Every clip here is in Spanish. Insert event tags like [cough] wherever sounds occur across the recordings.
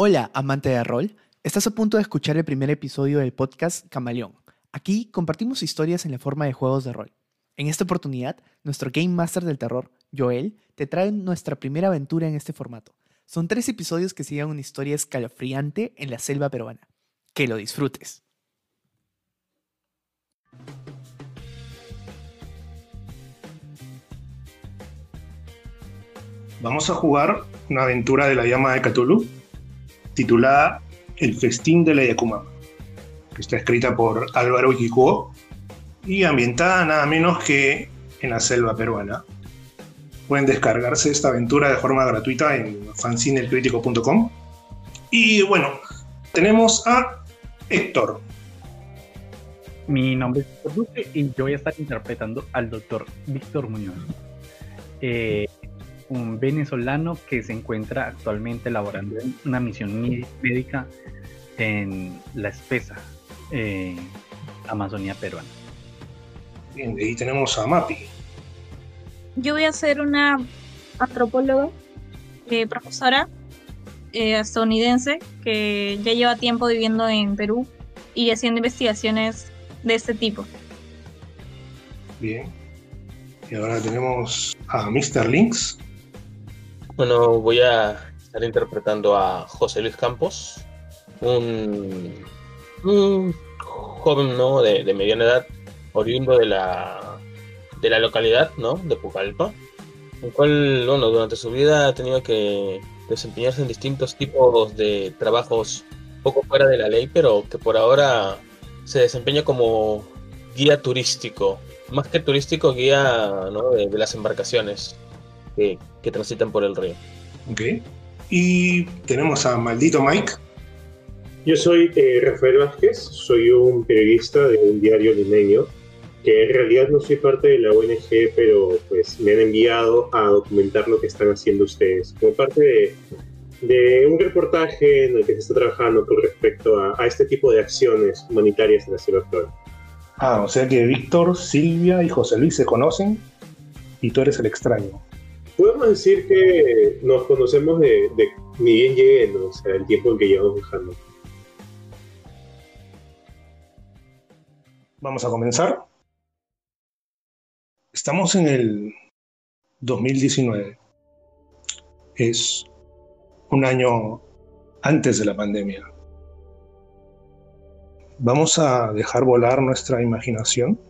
Hola, amante de rol. Estás a punto de escuchar el primer episodio del podcast Camaleón. Aquí compartimos historias en la forma de juegos de rol. En esta oportunidad, nuestro Game Master del terror, Joel, te trae nuestra primera aventura en este formato. Son tres episodios que siguen una historia escalofriante en la selva peruana. Que lo disfrutes. Vamos a jugar una aventura de la llama de Cthulhu titulada El festín de la Yakuma, que está escrita por Álvaro Iquikuo y ambientada nada menos que en la selva peruana. Pueden descargarse esta aventura de forma gratuita en fancinelcrítico.com. Y bueno, tenemos a Héctor. Mi nombre es Héctor Duque y yo voy a estar interpretando al doctor Víctor Muñoz. Eh, un venezolano que se encuentra actualmente elaborando una misión médica en la espesa eh, Amazonía peruana. Bien, ahí tenemos a Mapi. Yo voy a ser una antropóloga, eh, profesora eh, estadounidense que ya lleva tiempo viviendo en Perú y haciendo investigaciones de este tipo. Bien. Y ahora tenemos a Mr. Links. Bueno, voy a estar interpretando a José Luis Campos, un, joven ¿no? de, mediana edad, oriundo de la, de la localidad ¿no? de Pucallpa, el cual bueno, durante su vida ha tenido que desempeñarse en distintos tipos de trabajos poco fuera de la ley, pero que por ahora se desempeña como guía turístico, más que turístico, guía ¿no? de las embarcaciones que, transitan por el río. Ok. Y tenemos a Maldito Mike. Yo soy eh, Rafael Vázquez, soy un periodista de un diario limeño, que en realidad no soy parte de la ONG, pero pues me han enviado a documentar lo que están haciendo ustedes, como parte de, un reportaje en el que se está trabajando con respecto a, este tipo de acciones humanitarias en la ciudad actual. Ah, o sea que Víctor, Silvia y José Luis se conocen y tú eres el extraño podemos decir que nos conocemos de, ni bien llegué, o sea, el tiempo en que llevamos viajando. Vamos a comenzar. Estamos en el 2019. Es un año antes de la pandemia. Vamos a dejar volar nuestra imaginación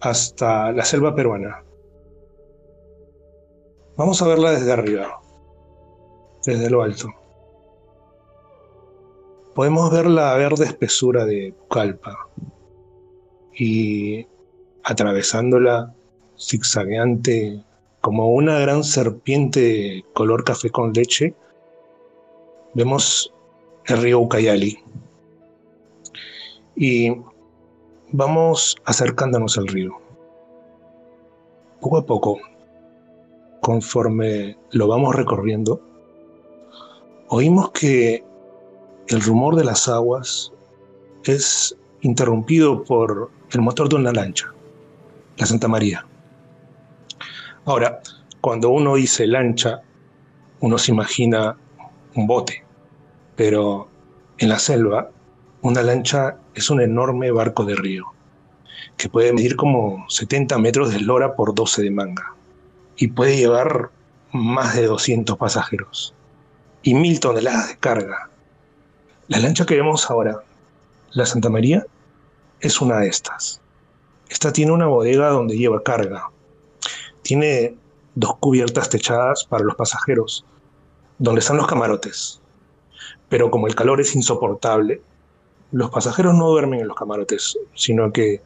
hasta la selva peruana Vamos a verla desde arriba, desde lo alto. Podemos ver la verde espesura de Pucallpa y atravesándola zigzagueante como una gran serpiente color café con leche, vemos el río Ucayali. Y vamos acercándonos al río. Poco a poco conforme lo vamos recorriendo, oímos que el rumor de las aguas es interrumpido por el motor de una lancha, la Santa María. Ahora, cuando uno dice lancha, uno se imagina un bote, pero en la selva, una lancha es un enorme barco de río, que puede medir como 70 metros de eslora por 12 de manga y puede llevar más de 200 pasajeros y mil toneladas de carga. La lancha que vemos ahora, la Santa María, es una de estas. Esta tiene una bodega donde lleva carga. Tiene dos cubiertas techadas para los pasajeros, donde están los camarotes. Pero como el calor es insoportable, los pasajeros no duermen en los camarotes, sino que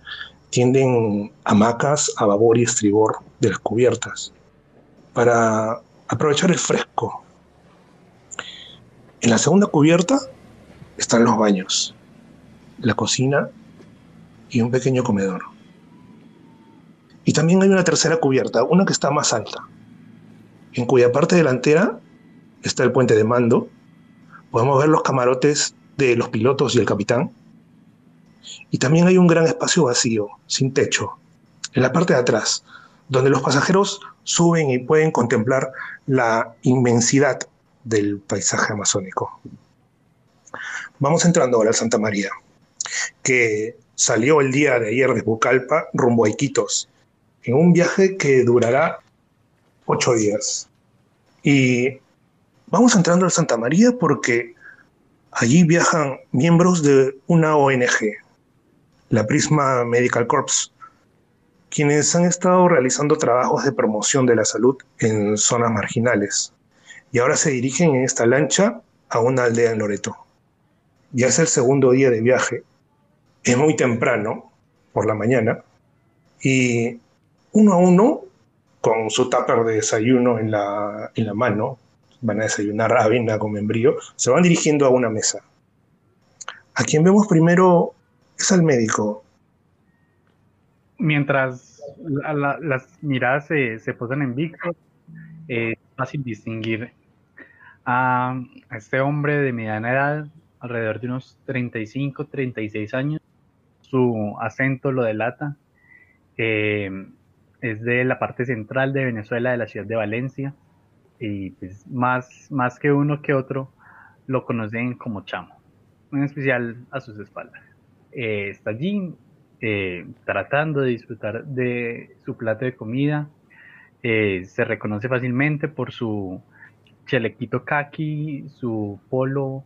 tienden hamacas a babor y estribor de las cubiertas para aprovechar el fresco. En la segunda cubierta están los baños, la cocina y un pequeño comedor. Y también hay una tercera cubierta, una que está más alta, en cuya parte delantera está el puente de mando. Podemos ver los camarotes de los pilotos y el capitán. Y también hay un gran espacio vacío, sin techo, en la parte de atrás, donde los pasajeros suben y pueden contemplar la inmensidad del paisaje amazónico. Vamos entrando ahora a Santa María, que salió el día de ayer de Bucalpa rumbo a Iquitos, en un viaje que durará ocho días. Y vamos entrando a Santa María porque allí viajan miembros de una ONG, la Prisma Medical Corps, quienes han estado realizando trabajos de promoción de la salud en zonas marginales. Y ahora se dirigen en esta lancha a una aldea en Loreto. Ya es el segundo día de viaje. Es muy temprano, por la mañana, y uno a uno, con su tupper de desayuno en la, en la mano, van a desayunar avena con membrío, se van dirigiendo a una mesa. A quien vemos primero es al médico. Mientras las miradas se, se, posan en Víctor, es fácil distinguir a, este hombre de mediana edad, alrededor de unos 35, 36 años. Su acento lo delata. Eh, es de la parte central de Venezuela, de la ciudad de Valencia. Y pues más, más que uno que otro lo conocen como Chamo, en especial a sus espaldas. Eh, está allí eh, tratando de disfrutar de su plato de comida. se reconoce fácilmente por su chalequito kaki, su polo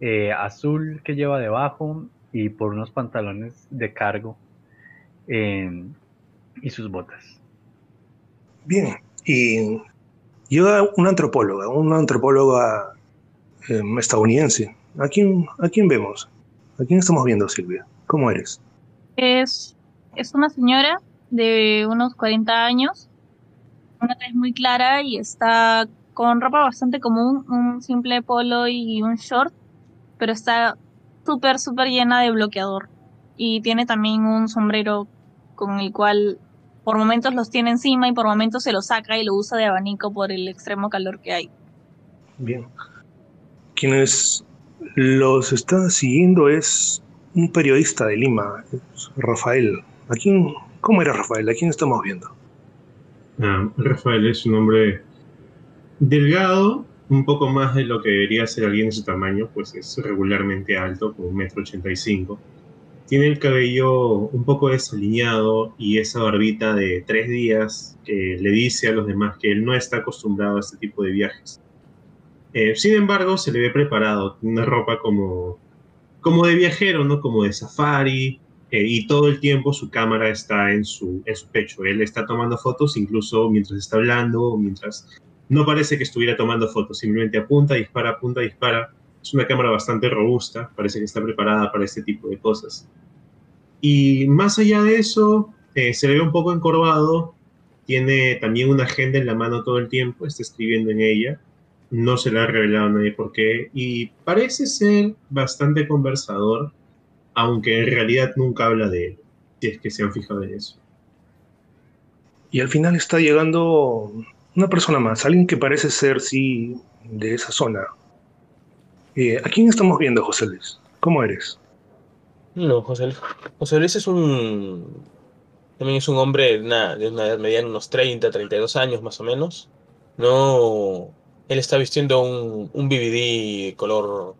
eh, azul que lleva debajo y por unos pantalones de cargo em, y sus botas. Bien, y llega una antropóloga, una antropóloga estadounidense. ¿A quién, ¿A quién vemos? ¿A quién estamos viendo, Silvia? ¿Cómo eres? Es, es una señora de unos 40 años, una tez muy clara y está con ropa bastante común, un simple polo y un short, pero está súper, súper llena de bloqueador. Y tiene también un sombrero con el cual por momentos los tiene encima y por momentos se lo saca y lo usa de abanico por el extremo calor que hay. Bien. Quienes los están siguiendo es un periodista de Lima, Rafael. ¿A quién, ¿Cómo era Rafael? ¿A quién estamos viendo? Ah, Rafael es un hombre Delgado, un poco más de lo que debería ser alguien de su tamaño, pues es regularmente alto, con un metro ochenta y cinco. Tiene el cabello un poco desaliñado y esa barbita de tres días que le dice a los demás que él no está acostumbrado a este tipo de viajes. Eh, sin embargo, se le ve preparado, una ropa como, como de viajero, ¿no? Como de safari, eh, y todo el tiempo su cámara está en su, en su pecho. Él está tomando fotos incluso mientras está hablando, mientras no parece que estuviera tomando fotos, simplemente apunta, dispara, apunta, dispara. Es una cámara bastante robusta, parece que está preparada para este tipo de cosas. Y más allá de eso, eh, se le ve un poco encorvado, tiene también una agenda en la mano todo el tiempo, está escribiendo en ella, no se le ha revelado a nadie por qué, y parece ser bastante conversador, aunque en realidad nunca habla de él, si es que se han fijado en eso. Y al final está llegando una persona más, alguien que parece ser, sí, de esa zona. Eh, ¿A quién estamos viendo, José Luis? ¿Cómo eres? No, José Luis. José Luis es un. También es un hombre de una, de una edad mediana, unos 30, 32 años más o menos. No. Él está vistiendo un, un BBD color.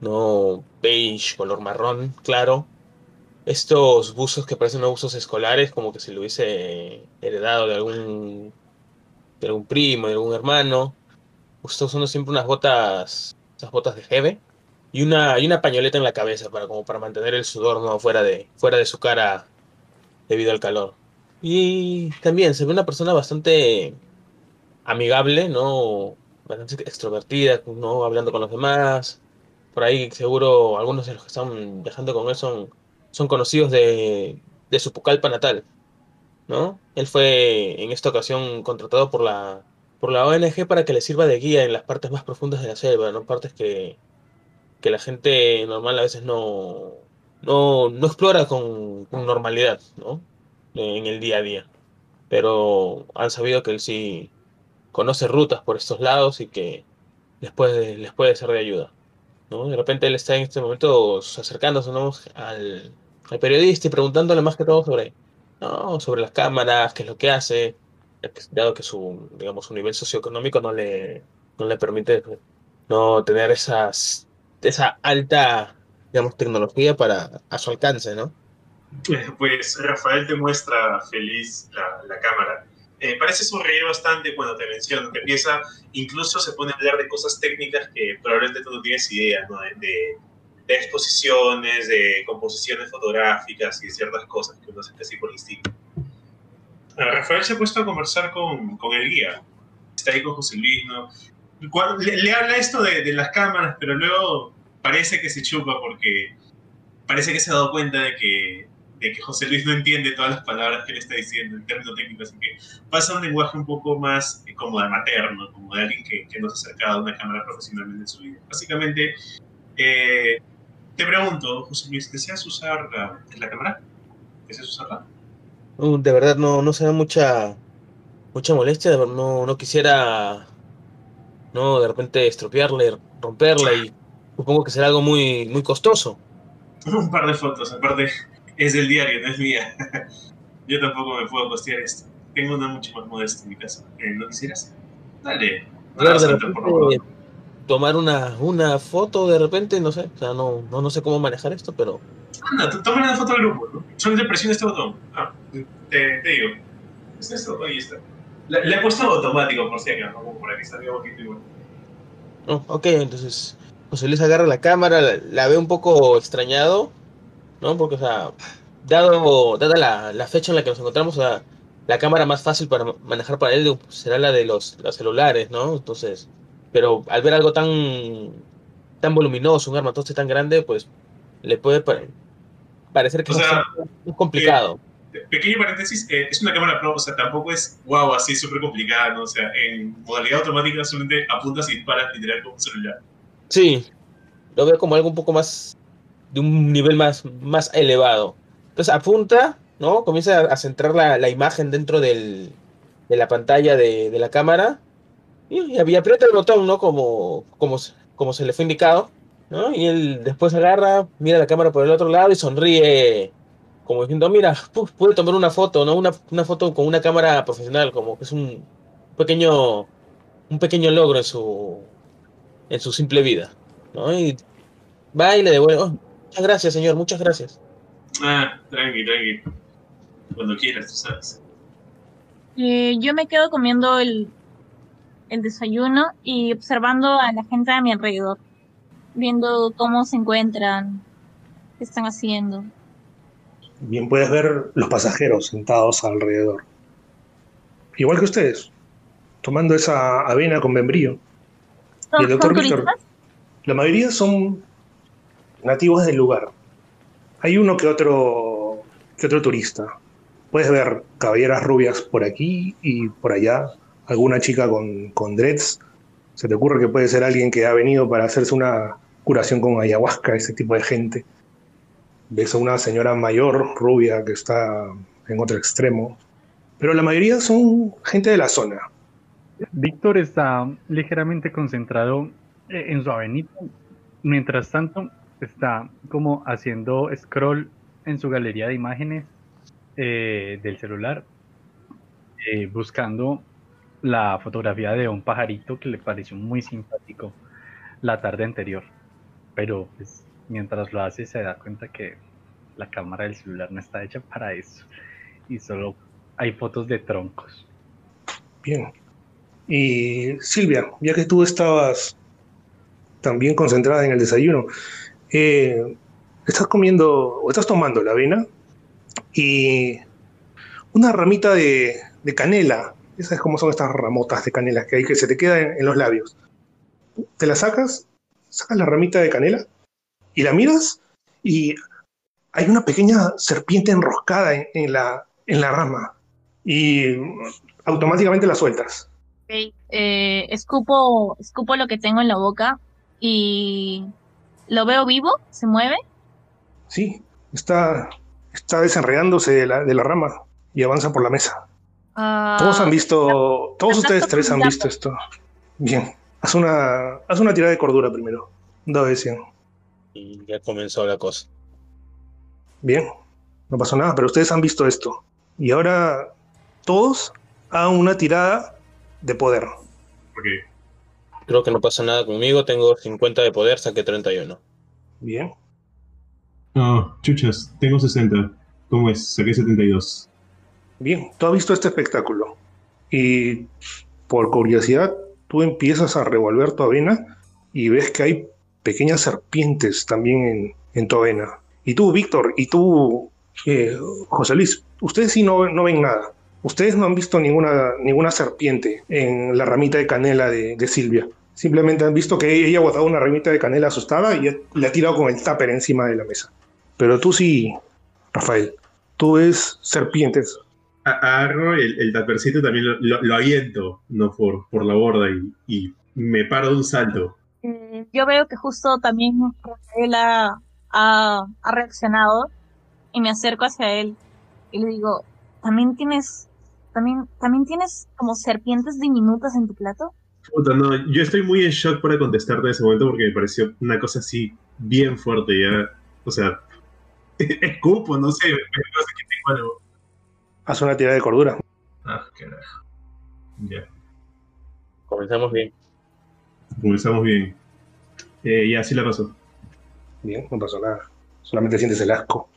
No beige, color marrón, claro. Estos buzos que parecen buzos escolares, como que se lo hubiese heredado de algún de algún primo, de algún hermano. Está usando siempre unas botas, esas botas de jeve y una, y una pañoleta en la cabeza para, como para mantener el sudor ¿no? fuera, de, fuera de su cara debido al calor. Y también se ve una persona bastante amigable, ¿no? Bastante extrovertida, ¿no? Hablando con los demás. Por ahí seguro algunos de los que están viajando con él son, son conocidos de, de su Pucallpa natal. ¿no? Él fue en esta ocasión contratado por la, por la ONG para que le sirva de guía en las partes más profundas de la selva, ¿no? Partes que, que la gente normal a veces no, no, no explora con, normalidad, ¿no? En el día a día. Pero han sabido que él sí conoce rutas por estos lados y que les puede, les puede ser de ayuda. ¿no? De repente él está en este momento acercándose al, periodista y preguntándole más que todo sobre no, sobre las cámaras, qué es lo que hace, dado que su, digamos, su nivel socioeconómico no le, no le permite no tener esas esa alta digamos tecnología para a su alcance, ¿no? Pues Rafael te muestra feliz la cámara. Eh, parece sonreír bastante cuando te menciona, te empieza, incluso se pone a hablar de cosas técnicas que probablemente tú no tienes idea, ¿no? De, de, exposiciones, de composiciones fotográficas y ciertas cosas que uno hace así por instinto. Rafael se ha puesto a conversar con, con el guía. Está ahí con José Luis, ¿no? Le, le, habla esto de, de, las cámaras, pero luego parece que se chupa porque parece que se ha dado cuenta de que, de que José Luis no entiende todas las palabras que le está diciendo en términos técnicos, así que pasa un lenguaje un poco más como de materno, como de alguien que, que no se ha acercado a una cámara profesionalmente en su vida. Básicamente, eh, te pregunto, José Luis, ¿deseas usar la, la cámara? ¿Deseas usarla? Uh, de verdad no, no se da mucha mucha molestia, no, no quisiera no de repente estropearla, romperla y supongo que será algo muy, muy costoso. [laughs] Un par de fotos, aparte es del diario, no es mía. [laughs] Yo tampoco me puedo costear esto. Tengo una mucho más modesta en mi casa. ¿Eh, ¿No quisieras? Dale. Claro, de repente, tomar una, una foto de repente, no sé, o sea, no, no, no sé cómo manejar esto, pero... Anda, toma una foto del grupo, ¿no? Solo te presiona este botón. Ah, te, te digo. Es esto, ahí está. Le, le, he puesto automático por si acaso, como para que salga un poquito igual. Oh, ok, entonces José Luis agarra la cámara, la, la, ve un poco extrañado, ¿no? Porque, o sea, dado, dada la, la, fecha en la que nos encontramos, o sea, la cámara más fácil para manejar para él será la de los, los celulares, ¿no? Entonces, pero al ver algo tan, tan voluminoso, un armatoste tan grande, pues le puede parecer que o sea, es complicado. Eh, pequeño paréntesis, eh, es una cámara pro, o sea, tampoco es wow, así súper complicada, ¿no? O sea, en modalidad automática solamente apuntas y disparas literal con un celular. Sí, lo veo como algo un poco más, de un nivel más, más elevado. Entonces apunta, ¿no? Comienza a, centrar la, la imagen dentro del, de la pantalla de, de la cámara y, y, aprieta el botón, ¿no? Como, como, como se le fue indicado, ¿no? Y él después agarra, mira la cámara por el otro lado y sonríe como diciendo, mira, pude tomar una foto, ¿no? Una, una foto con una cámara profesional, como que es un pequeño, un pequeño logro en su, en su simple vida, ¿no? Y va y le devuelve, oh, muchas gracias, señor, muchas gracias. Ah, tranqui, tranqui. Cuando quieras, tú sabes. Eh, yo me quedo comiendo el, el desayuno y observando a la gente a mi alrededor, viendo cómo se encuentran, qué están haciendo. Bien puedes ver los pasajeros sentados alrededor. Igual que ustedes, tomando esa avena con membrillo. ¿Son, y el doctor ¿son Víctor, la mayoría son nativos del lugar. Hay uno que otro, que otro turista. Puedes ver caballeras rubias por aquí y por allá, alguna chica con, con dreads. Se te ocurre que puede ser alguien que ha venido para hacerse una curación con ayahuasca, ese tipo de gente ves a una señora mayor, rubia, que está en otro extremo, pero la mayoría son gente de la zona. Víctor está ligeramente concentrado eh, en su avenida, mientras tanto está como haciendo scroll en su galería de imágenes eh, del celular, eh, buscando la fotografía de un pajarito que le pareció muy simpático la tarde anterior, pero pues, mientras lo hace se da cuenta que la cámara del celular no está hecha para eso y solo hay fotos de troncos. Bien. Y Silvia, ya que tú estabas también concentrada en el desayuno, eh, estás comiendo o estás tomando la avena y una ramita de, canela. Esas como son estas ramotas de canela que hay que se te queda en, los labios. Te la sacas, sacas la ramita de canela y la miras y hay una pequeña serpiente enroscada en, en, la, en la rama y automáticamente la sueltas. Okay. Eh, escupo, escupo lo que tengo en la boca y lo veo vivo, se mueve. Sí, está, está desenredándose de la, de la rama y avanza por la mesa. Uh, Todos han visto, todos ustedes tres han visto esto. Bien, haz una, haz una tirada de cordura primero. Dado de 100. Y ya comenzó la cosa. Bien, no pasó nada, pero ustedes han visto esto. Y ahora todos hagan una tirada de poder. Ok. Creo que no pasa nada conmigo. Tengo 50 de poder, saqué 31. Bien. No, chuchas, tengo 60. ¿Cómo es? Saqué 72. Bien, tú has visto este espectáculo y por curiosidad tú empiezas a revolver tu avena y ves que hay pequeñas serpientes también en, en tu avena. Y tú, Víctor, y tú, eh, José Luis, ustedes sí no, no ven nada. Ustedes no han visto ninguna, ninguna serpiente en la ramita de canela de, de Silvia. Simplemente han visto que ella ha botado una ramita de canela asustada y le ha tirado con el tupper encima de la mesa. Pero tú sí, Rafael, tú ves serpientes. A- Agarro el, el tapercito también lo, lo- lo aviento, no por, por la borda, y, y me paro de un salto. Eh, yo veo que justo también él ha, ha, ha reaccionado y me acerco hacia él y le digo, ¿también tienes, también, también tienes como serpientes diminutas en tu plato? Puta, no, yo estoy muy en shock para contestarte en ese momento porque me pareció una cosa así bien fuerte ya. O sea, [laughs] escupo, no sé, me que tengo algo. Haz una tirada de cordura. Ah, carajo. Ya, Comenzamos bien. comenzamos bien. Eh, ya, sí la pasó. Bien, no pasó nada. Solamente sientes el asco.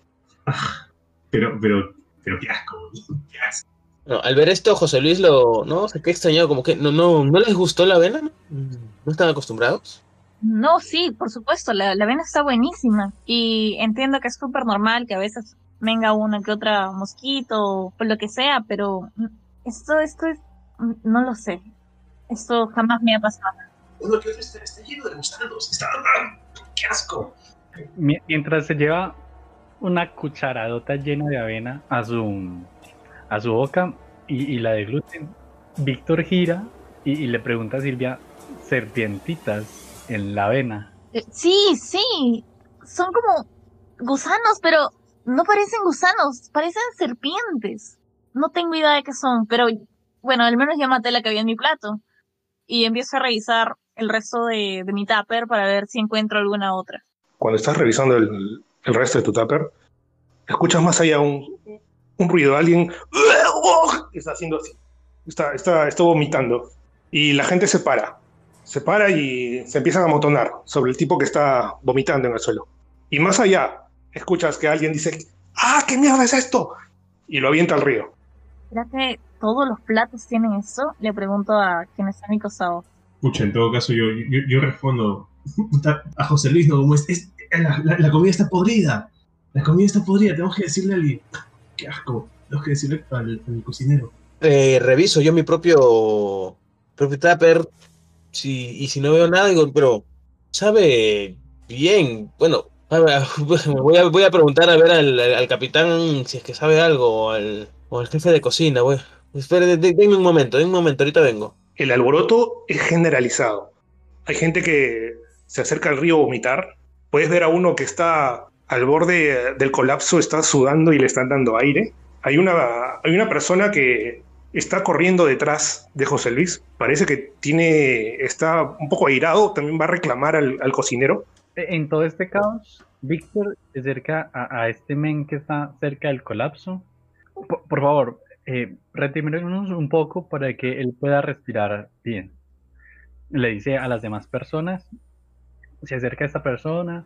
Pero, pero, pero qué asco, qué asco. No, al ver esto, José Luis lo. No, se quedó extrañado, como que no, no, no les gustó la avena, ¿no? ¿No están acostumbrados? No, sí, por supuesto, la, la avena está buenísima y entiendo que es súper normal que a veces venga una que otra mosquito o lo que sea, pero esto, esto es, no lo sé, esto jamás me ha pasado. Uno que otro está, está lleno de gusanos. Está, qué asco. Mi- Mientras se lleva una cucharadota llena de avena a su, a su boca y, y la de gluten, Víctor gira y, y le pregunta a Silvia, serpientitas en la avena. Eh, Sí, sí, son como gusanos, pero no parecen gusanos, parecen serpientes. No tengo idea de qué son, pero bueno, al menos ya maté la que había en mi plato. Y empiezo a revisar el resto de, de mi tupper para ver si encuentro alguna otra. Cuando estás revisando el, el resto de tu tupper, escuchas más allá un, un ruido, alguien [laughs] está haciendo así, está, está, está vomitando. Y la gente se para, se para y se empiezan a amontonar sobre el tipo que está vomitando en el suelo. Y más allá, escuchas que alguien dice, ¡ah, qué mierda es esto! Y lo avienta al río. ¿Será que todos los platos tienen eso? Le pregunto a quien está a mi costado. Pucha, en todo caso, yo, yo, yo respondo a José Luis, ¿no? Como es, es- la, la- la comida está podrida. La comida está podrida. Tenemos que decirle a alguien. Qué asco. Tenemos que decirle al, al cocinero. Eh, reviso yo mi propio, propio tupper si, y si no veo nada, digo, pero sabe bien. Bueno, a ver, [laughs] voy a, voy a preguntar a ver al, al- capitán si es que sabe algo, o al, o al jefe de cocina. Bueno, espere, de- de- denme un momento, denme un momento, ahorita vengo. El alboroto es generalizado. Hay gente que se acerca al río a vomitar. Puedes ver a uno que está al borde del colapso, está sudando y le están dando aire. Hay una, hay una persona que está corriendo detrás de José Luis. Parece que tiene, está un poco airado. También va a reclamar al, al cocinero. E- En todo este caos, Víctor se acerca a, a este men que está cerca del colapso. Por, favor, eh, un poco para que él pueda respirar bien. Le dice a las demás personas, se acerca a esta persona,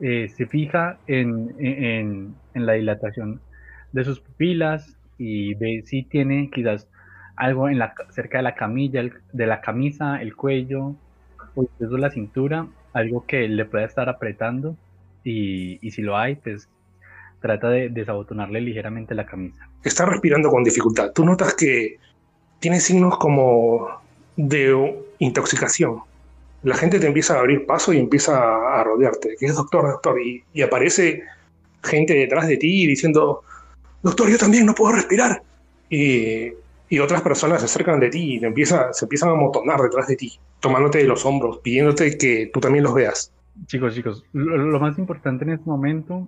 eh, se fija en, en- en- la dilatación de sus pupilas y ve si tiene quizás algo en la, cerca de la camilla, el- de la camisa, el cuello, o incluso la cintura, algo que le pueda estar apretando y, y si lo hay, pues trata de desabotonarle ligeramente la camisa. Está respirando con dificultad. Tú notas que tiene signos como de intoxicación. La gente te empieza a abrir paso y empieza a rodearte. ¿Qué es doctor, doctor? Y, y aparece gente detrás de ti diciendo, doctor, yo también no puedo respirar. Y, y otras personas se acercan de ti y te empieza, se empiezan a amotonar detrás de ti, tomándote de los hombros, pidiéndote que tú también los veas. Chicos, chicos, lo, lo más importante en este momento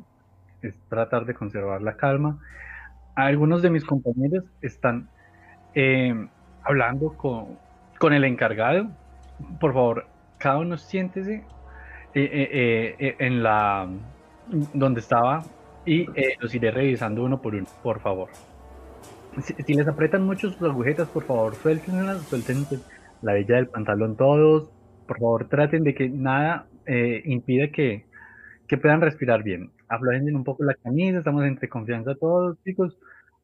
es tratar de conservar la calma. Algunos de mis compañeros están eh, hablando con, con el encargado. Por favor, cada uno siéntese eh, eh, eh, eh, en la donde estaba y eh, los iré revisando uno por uno, por favor. Si, si les aprietan mucho sus agujetas, por favor, suéltenlas, suelten pues, la villa del pantalón todos, Por favor, traten de que nada impida que, que puedan respirar bien. Aflojen un poco la camisa, estamos entre confianza todos, chicos.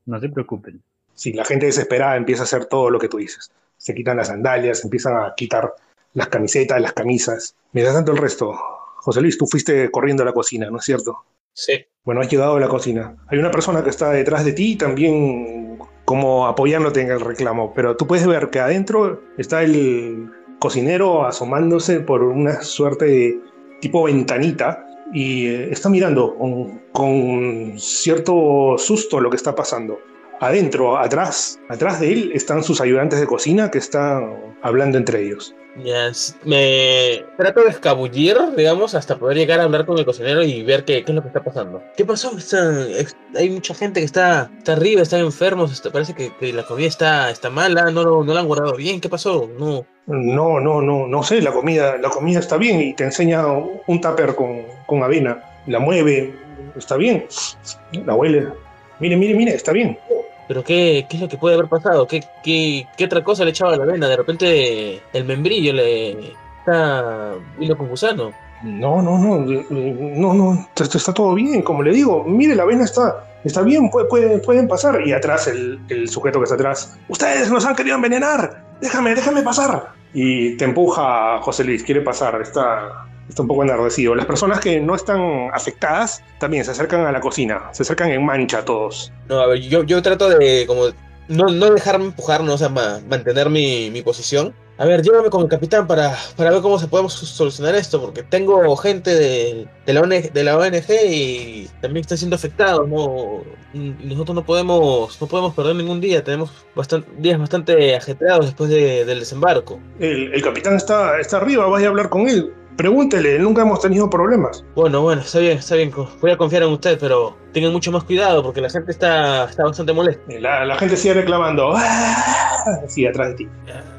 No se preocupen. Sí, la gente desesperada empieza a hacer todo lo que tú dices. Se quitan las sandalias, empiezan a quitar las camisetas, las camisas. Mientras tanto el resto. José Luis, tú fuiste corriendo a la cocina, ¿no es cierto? Sí. Bueno, has llegado a la cocina. Hay una persona que está detrás de ti también como apoyándote en el reclamo, pero tú puedes ver que adentro está el cocinero asomándose por una suerte de tipo ventanita y eh, está mirando con, con cierto susto lo que está pasando. Adentro, atrás, atrás de él están sus ayudantes de cocina que están hablando entre ellos. Ya, s- me trato de escabullir, digamos, hasta poder llegar a hablar con el cocinero y ver qué, qué es lo que está pasando. ¿Qué pasó? Hay mucha gente que está, está arriba, están enfermos, está- parece que, que la comida está, está mala, no, lo- no la han guardado bien. ¿Qué pasó? No. No, no, no, no sé, la comida, la comida está bien y te enseña un tupper con, con avena, la mueve, está bien, la huele. Mire, mire, mire, está bien. ¿Pero qué, qué es lo que puede haber pasado? ¿Qué, qué, qué otra cosa le echaba a la avena? De repente el membrillo le está hilo con gusano. No, no, no, eh, eh, no, no, está todo bien, como le digo, mire, la avena está, está bien, puede- puede- pueden pasar. Y atrás el, el sujeto que está atrás, ustedes nos han querido envenenar, déjame, déjame pasar. Y te empuja José Luis, quiere pasar, está, está un poco enardecido. Las personas que no están afectadas también se acercan a la cocina, se acercan en mancha todos. No, a ver, yo, yo trato de como no, no dejarme empujar, no, o sea, ma- mantener mi, mi posición. A ver, llévame con el capitán para, para ver cómo se podemos solucionar esto, porque tengo gente de, de, la, ONG, de la ONG y también están siendo afectados, ¿no? Nosotros no podemos, no podemos perder ningún día, tenemos bastan- días bastante ajetreados después de- del desembarco. El, el capitán está, está arriba, vaya a hablar con él. Pregúntele, nunca hemos tenido problemas. Bueno, bueno, está bien, está bien, voy a confiar en usted, pero tengan mucho más cuidado porque la gente está, está bastante molesta. La, la gente sigue reclamando, ¡Ah! así atrás de ti.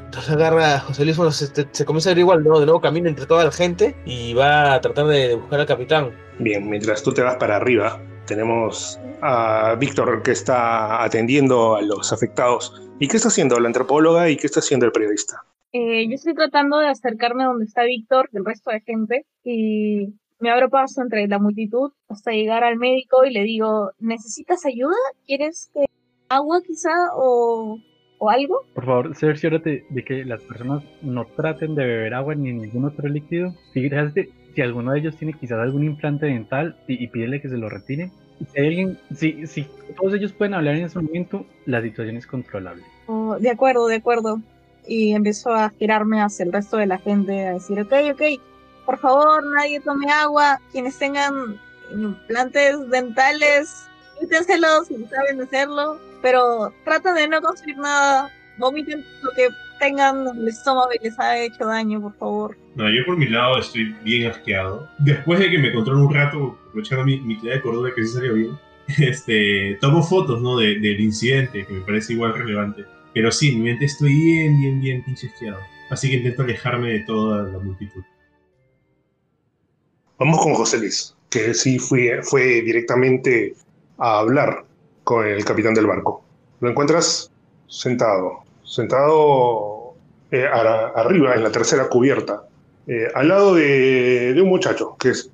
Entonces agarra a José Luis, bueno, se, se- comienza a ir igual, ¿no? De nuevo camina entre toda la gente y va a tratar de buscar al capitán. Bien, mientras tú te vas para arriba, tenemos a Víctor que está atendiendo a los afectados. ¿Y qué está haciendo la antropóloga y qué está haciendo el periodista? Eh, yo estoy tratando de acercarme a donde está Víctor y el resto de gente y me abro paso entre la multitud hasta llegar al médico y le digo, ¿necesitas ayuda? ¿Quieres que agua quizá o, o algo? Por favor, cerciórate de que las personas no traten de beber agua ni ningún otro líquido. Fíjate si alguno de ellos tiene quizás algún implante dental y, y pídele que se lo retire. Si hay alguien, si, si todos ellos pueden hablar en ese momento, la situación es controlable. Oh, de acuerdo, de acuerdo. Y empiezo a girarme hacia el resto de la gente, a decir, ok, ok, por favor, nadie tome agua. Quienes tengan implantes dentales, quítenselos si saben hacerlo. Pero traten de no consumir nada. Vomiten lo que tengan en el estómago y les ha hecho daño, por favor. No, yo por mi lado estoy bien asqueado. Después de que me controlo un rato, aprovechando mi, mi de cordura que sí salió bien, [laughs] este, tomo fotos ¿no? de- del incidente, que me parece igual relevante. Pero sí, mi mente estoy bien, bien, bien pinche. Así que intento alejarme de toda la multitud. Vamos con José Luis, que sí fue, fue directamente a hablar con el capitán del barco. Lo encuentras sentado, sentado eh, a- arriba en la tercera cubierta, eh, al lado de, de un muchacho, que es,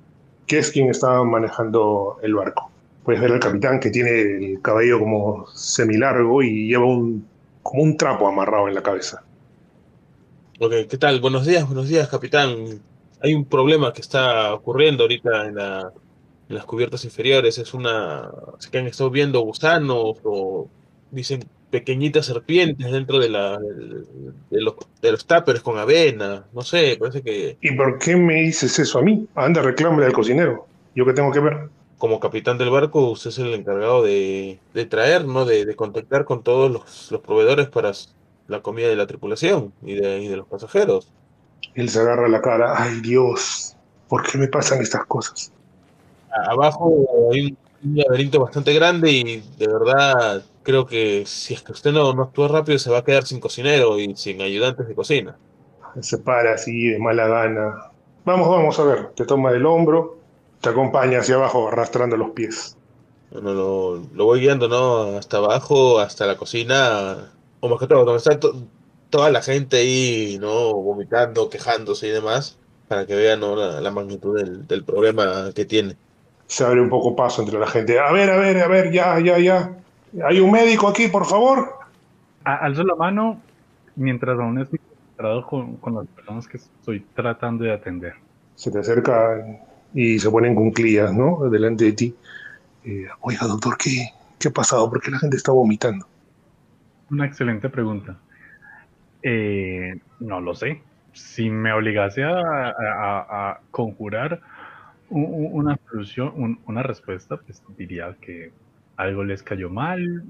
que es quien está manejando el barco. Puedes ver al capitán que tiene el cabello como semilargo y lleva un, como un trapo amarrado en la cabeza. Ok, ¿qué tal? Buenos días, buenos días, capitán. Hay un problema que está ocurriendo ahorita en, la- en las cubiertas inferiores. Es una... Se que han estado viendo gusanos o dicen pequeñitas serpientes dentro de, la, de, los, de los tuppers con avena. No sé, parece que ¿Y por qué me dices eso a mí? Anda, reclámale al cocinero. ¿Yo qué tengo que ver? Como capitán del barco usted es el encargado de, de traer, ¿no? De, de contactar con todos los, los proveedores para la comida de la tripulación y de, y de los pasajeros. Él se agarra la cara. Ay, Dios, ¿por qué me pasan estas cosas? Abajo hay un, un laberinto bastante grande y de verdad creo que si es que usted no, no actúa rápido se va a quedar sin cocinero y sin ayudantes de cocina. Se para así de mala gana. Vamos, vamos a ver. Te toma del hombro, te acompaña hacia abajo arrastrando los pies. Bueno, lo, lo voy guiando, ¿no? Hasta abajo, hasta la cocina, o más que todo, donde está to- toda la gente ahí, ¿no? Vomitando, quejándose y demás, para que vean ¿no? la, la magnitud del, del problema que tiene. Se abre un poco paso entre la gente. A ver, a ver, a ver, ya, ya, ya. ¿Hay un médico aquí, por favor? A- Alzo la mano mientras aún estoy con, con las personas que estoy tratando de atender. Se te acerca y se ponen cunclillas, ¿no? Delante de ti. Eh, Oiga, doctor, ¿qué, ¿qué ha pasado? ¿Por qué la gente está vomitando? Una excelente pregunta. Eh, no lo sé. Si me obligase a, conjurar una solución, un- una respuesta, pues diría que algo les cayó mal,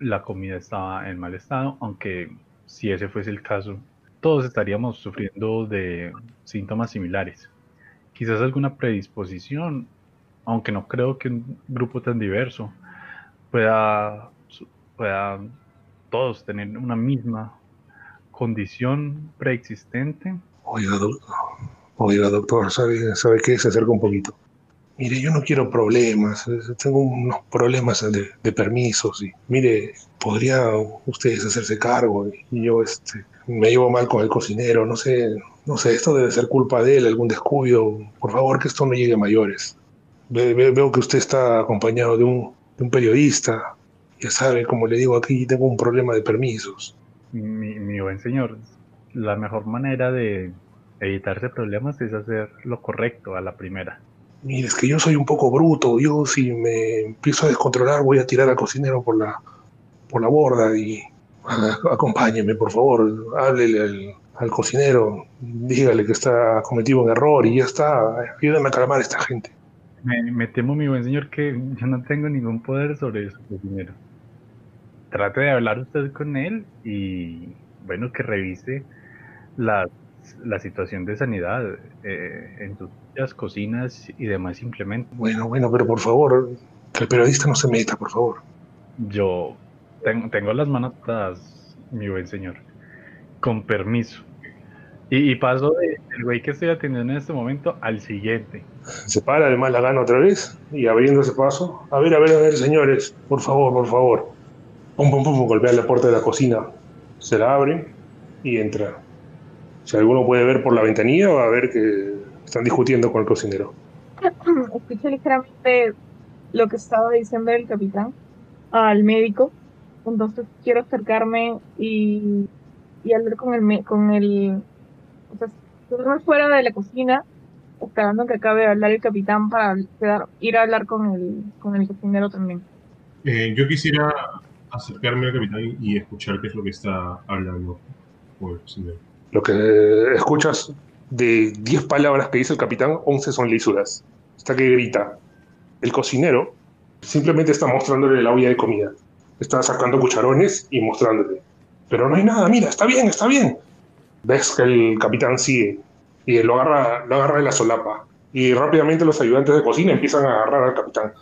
la comida estaba en mal estado, aunque si ese fuese el caso, todos estaríamos sufriendo de síntomas similares. Quizás alguna predisposición, aunque no creo que un grupo tan diverso pueda, pueda todos tener una misma condición preexistente. Oiga, doc- Oiga, doctor, ¿sabe, ¿sabe qué? Se acerca un poquito. Mire, yo no quiero problemas. Tengo unos problemas de, de permisos. Y, mire, ¿podría ustedes hacerse cargo? Y yo este, me llevo mal con el cocinero. No sé, no sé, esto debe ser culpa de él, algún descuido. Por favor, que esto no llegue a mayores. Ve- ve- veo que usted está acompañado de un, de un periodista. Ya sabe, como le digo aquí, tengo un problema de permisos. Mi, mi buen señor, la mejor manera de evitarse problemas es hacer lo correcto a la primera. Mire, es que yo soy un poco bruto. Yo si me empiezo a descontrolar voy a tirar al cocinero por la, por la borda y [laughs] acompáñeme, por favor. Háblele al, al cocinero, dígale que está cometido un error y ya está. Ayúdame a calmar a esta gente. Me, me temo, mi buen señor, que yo no tengo ningún poder sobre su cocinero. Trate de hablar usted con él y, bueno, que revise la, la situación de sanidad eh, en sus cocinas y demás implementos. Bueno, bueno, pero por favor, que el periodista no se meta, por favor. Yo tengo, tengo las manos atadas, mi buen señor. Con permiso. Y, y paso de- del güey que estoy atendiendo en este momento al siguiente. Se para de mala gana otra vez y abriendo ese paso. A ver, a ver, a ver, señores, por favor, por favor. Pum, pum, pum, golpea la puerta de la cocina. Se la abre y entra. Si alguno puede ver por la ventanilla, va a ver que están discutiendo con el cocinero. [coughs] Escuché ligeramente lo que estaba diciendo el capitán al médico. Entonces quiero acercarme y, y hablar con el, con el, o sea, quedarme fuera de la cocina, esperando que acabe de hablar el capitán para quedar- ir a hablar con el, con el cocinero también. Eh, yo quisiera acercarme al capitán y escuchar qué es lo que está hablando el cocinero. Lo que escuchas de 10 palabras que dice el capitán, 11 son lisuras. Está que grita. El cocinero simplemente está mostrándole la olla de comida. Está sacando cucharones y mostrándole. Pero no hay nada, mira, está bien, está bien. Ves que el capitán sigue y lo agarra, lo agarra de la solapa. Y rápidamente los ayudantes de cocina empiezan a agarrar al capitán.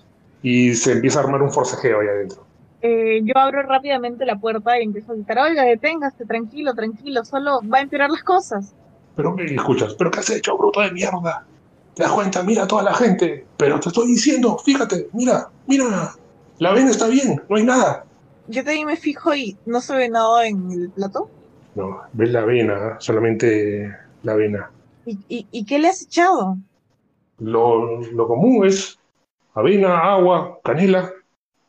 Y se empieza a armar un forcejeo ahí adentro. Eh, yo abro rápidamente la puerta y empiezo a gritar, oiga, deténgase, tranquilo, tranquilo, solo va a empeorar las cosas. Pero y escuchas, ¿pero qué has hecho, bruto de mierda? ¿Te das cuenta? Mira a toda la gente. Pero te estoy diciendo, fíjate, mira, mira. La avena está bien, no hay nada. Yo también me fijo y no se ve nada en el plato. No, ves la avena, ¿eh? solamente la avena. ¿Y, y, y qué le has echado? Lo, lo común es avena, agua, canela,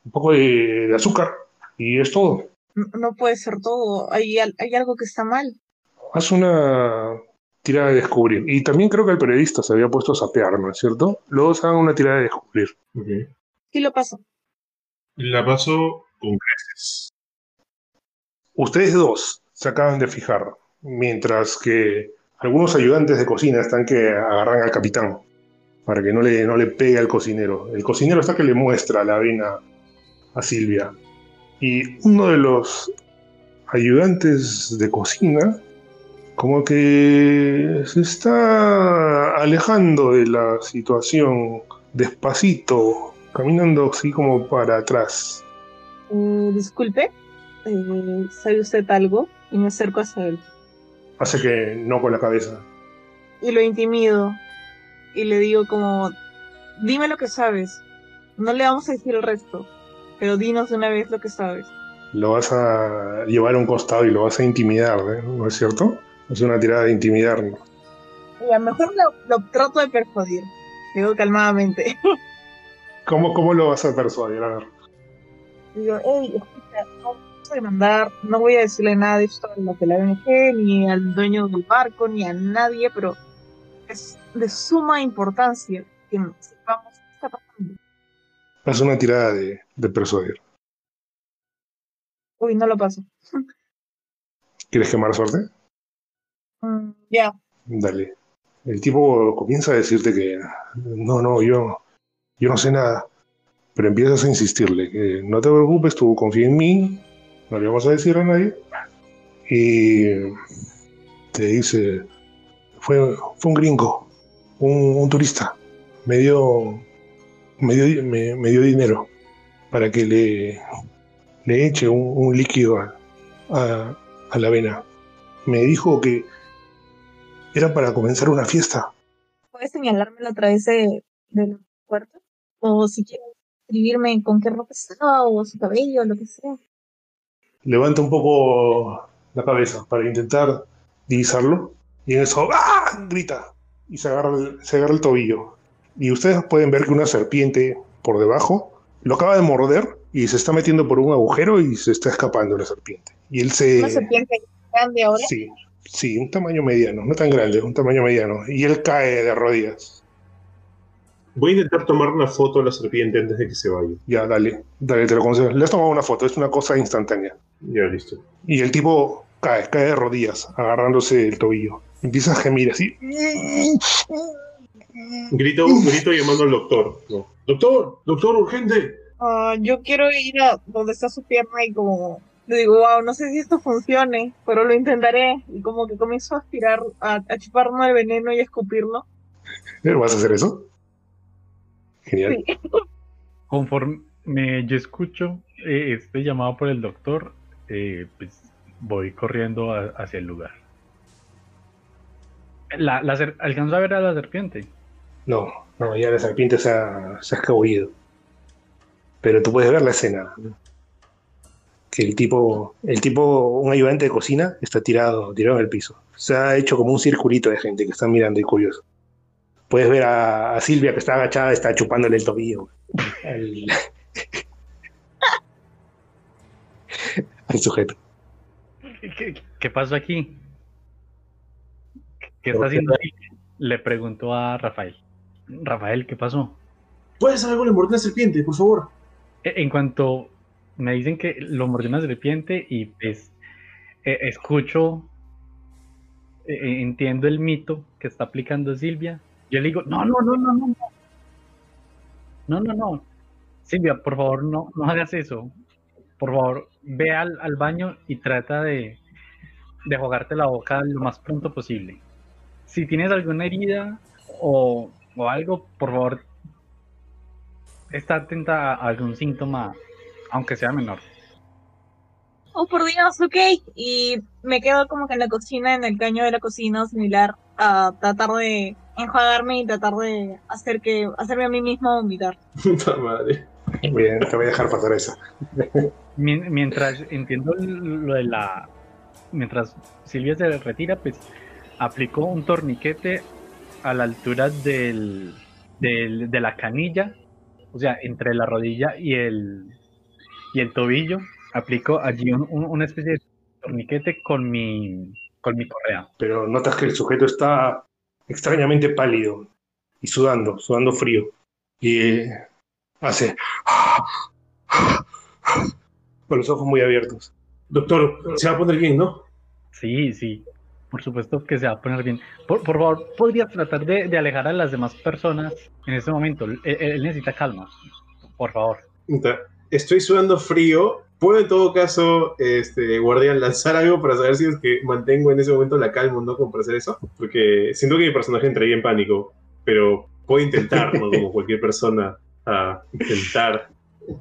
un poco de, de azúcar y es todo. No, no puede ser todo, hay, hay algo que está mal. Haz una tirada de descubrir. Y también creo que el periodista se había puesto a sapear, ¿no es cierto? Luego hagan una tirada de descubrir. Ok. Sí lo paso. La paso Ustedes dos se acaban de fijar, mientras que algunos ayudantes de cocina están que agarran al capitán para que no le, no le pegue al cocinero. El cocinero está que le muestra la avena a Silvia. Y uno de los ayudantes de cocina como que se está alejando de la situación despacito, caminando así como para atrás. Eh, disculpe, eh, ¿sabe usted algo? Y me acerco hacia él. Hace que no con la cabeza. Y lo intimido. Y le digo como, dime lo que sabes. No le vamos a decir el resto, pero dinos de una vez lo que sabes. lo vas a llevar a un costado y lo vas a intimidar, ¿eh? ¿no es cierto? Es una tirada de intimidar. ¿no? Y a lo mejor lo, lo trato de persuadir. Digo calmadamente. [laughs] ¿Cómo, ¿Cómo lo vas a persuadir? A ver. Digo, hey, escucha, no voy a mandar, no voy a decirle nada de esto a los de la ONG, ni al dueño del barco, ni a nadie, pero es de suma importancia que sepamos qué está pasando. Haz una tirada de, de persuadir. Uy, no lo paso. ¿Quieres quemar suerte? Mm, ya. Dale. El tipo comienza a decirte que no, no, yo, yo no sé nada. Pero empiezas a insistirle que no te preocupes, tú confía en mí, no le vamos a decir a nadie. Y te dice, fue, fue un gringo, un, turista, me dio, me, dio, me, dio dinero para que le, le eche un, líquido a, a, la vena. Me dijo que era para comenzar una fiesta. ¿Puedes señalármelo a través de la puerta? O si quieres escribirme con qué ropa estaba, o su cabello, lo que sea. Levanta un poco la cabeza para intentar divisarlo. Y en eso ¡ah! grita y se agarra, el, se agarra el tobillo. Y ustedes pueden ver que una serpiente por debajo lo acaba de morder y se está metiendo por un agujero y se está escapando la serpiente. Y él se... Una serpiente grande ahora. Sí, sí, un tamaño mediano, no tan grande, un tamaño mediano. Y él cae de rodillas. Voy a intentar tomar una foto de la serpiente antes de que se vaya. Ya, dale, dale, te lo concedo. Le has tomado una foto, es una cosa instantánea. Ya, listo. Y el tipo cae, cae de rodillas, agarrándose el tobillo. Empieza a gemir así. Grito, grito llamando al doctor. No. Doctor, doctor, urgente. Ah, yo quiero ir a donde está su pierna y como le digo, wow, no sé si esto funcione, pero lo intentaré. Y como que comienzo a aspirar, a, a chuparme el veneno y a escupirlo. ¿Vas a hacer eso? Genial. Sí. [laughs] Conforme yo escucho eh, este llamado por el doctor, eh, pues voy corriendo a- hacia el lugar. La, ¿Alcanzo a ver a la serpiente? No, no, ya la serpiente se ha, se ha escabullido. Pero tú puedes ver la escena. Que el tipo, el tipo, un ayudante de cocina, está tirado, tirado en el piso. Se ha hecho como un circulito de gente que está mirando y curioso. Puedes ver a, a Silvia que está agachada, está chupándole el tobillo. Al, al sujeto. ¿Qué, qué pasó aquí? ¿Qué ¿Por está haciendo ahí? Le preguntó a Rafael. Rafael, ¿qué pasó? ¿Puedes hacer algo? Le mordió una serpiente, por favor. E- En cuanto me dicen que lo mordió una serpiente y pues eh, escucho, eh, entiendo el mito que está aplicando Silvia, yo le digo, no, no, no, no, no. No, no, no. Silvia, por favor, no, no hagas eso. Por favor, ve al, al baño y trata de, de jugarte la boca lo más pronto posible. Si tienes alguna herida o, o algo, por favor, está atenta a algún síntoma, aunque sea menor. Oh, por Dios, ok. Y me quedo como que en la cocina, en el caño de la cocina, similar a tratar de enjuagarme y tratar de hacer que hacerme a mí mismo vomitar. [laughs] Puta madre. Bien, te voy a dejar pasar esa. Mien- Mientras entiendo lo de la. Mientras Silvia se retira, pues aplicó un torniquete a la altura del, del- de la canilla, o sea, entre la rodilla y el, y el tobillo. Aplicó allí un- un- una especie de torniquete con mi, con mi correa. Pero notas que el sujeto está extrañamente pálido y sudando, sudando frío. Y eh, hace con los ojos muy abiertos. Doctor, se va a poner bien, ¿no? Sí, sí, por supuesto que se va a poner bien. Por, por favor, ¿podrías tratar de, de alejar a las demás personas en este momento? Él, él necesita calma, por favor. Estoy sudando frío. ¿Puedo en todo caso, este, guardián, lanzar algo para saber si es que mantengo en ese momento la calma o no como para hacer eso? Porque siento que mi personaje entraría en pánico, pero puedo intentar, ¿no? Como [laughs] cualquier persona, a intentar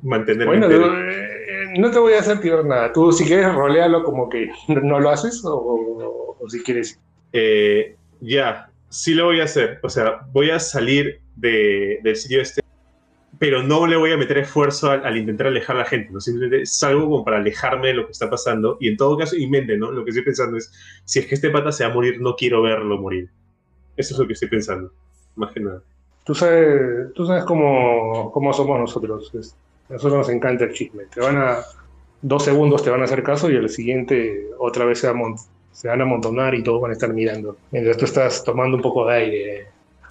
mantenerme Bueno, eh, no te voy a hacer tirar nada. Tú, si quieres, rolealo como que no, lo haces o, o- o si quieres. Eh, ya, sí lo voy a hacer. O sea, voy a salir de- del sitio este, pero no le voy a meter esfuerzo al, al intentar alejar a la gente, ¿no? Simplemente salgo como para alejarme de lo que está pasando y en todo caso, y mente, ¿no? Lo que estoy pensando es, si es que este pata se va a morir, no quiero verlo morir. Eso es lo que estoy pensando, más que nada. Tú sabes, tú sabes cómo, cómo somos nosotros. A nosotros nos encanta el chisme. Te van a. Dos segundos te van a hacer caso y al siguiente otra vez se, va a se van a amontonar y todos van a estar mirando. Mientras tú estás tomando un poco de aire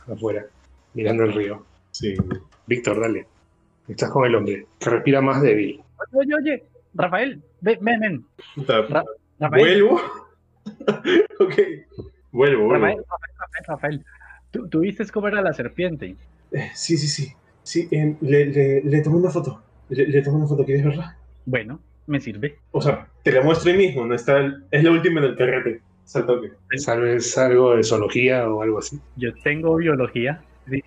afuera, mirando el río. Sí. Víctor, dale. Estás con el hombre, que respira más débil. Oye, oye, Rafael, ven, ven, Ra- Rafael, ¿Vuelvo? [laughs] ok, vuelvo, vuelvo. Rafael, Rafael, Rafael, Rafael. ¿Tú, tú viste cómo era la serpiente? Eh, sí, sí, sí. Sí, le, le, le tomé una foto. Le, le tomé una foto, ¿quieres verla? Bueno, me sirve. O sea, te la muestro ahí mismo, no está el- es la última en el carrete. Tal vez algo de zoología o algo así. Yo tengo biología. Sí,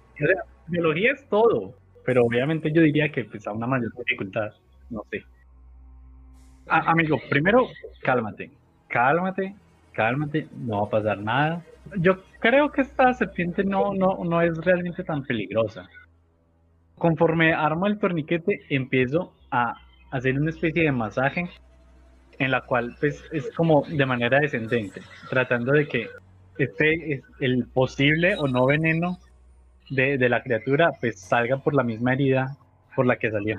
biología es todo. Pero obviamente yo diría que pues, a una mayor dificultad. No sé. A- amigo, primero, cálmate. Cálmate, cálmate. No va a pasar nada. Yo creo que esta serpiente no, no, no es realmente tan peligrosa. Conforme armo el torniquete, empiezo a hacer una especie de masaje en la cual pues es como de manera descendente, tratando de que este es el posible o no veneno de, de la criatura pues salga por la misma herida por la que salió.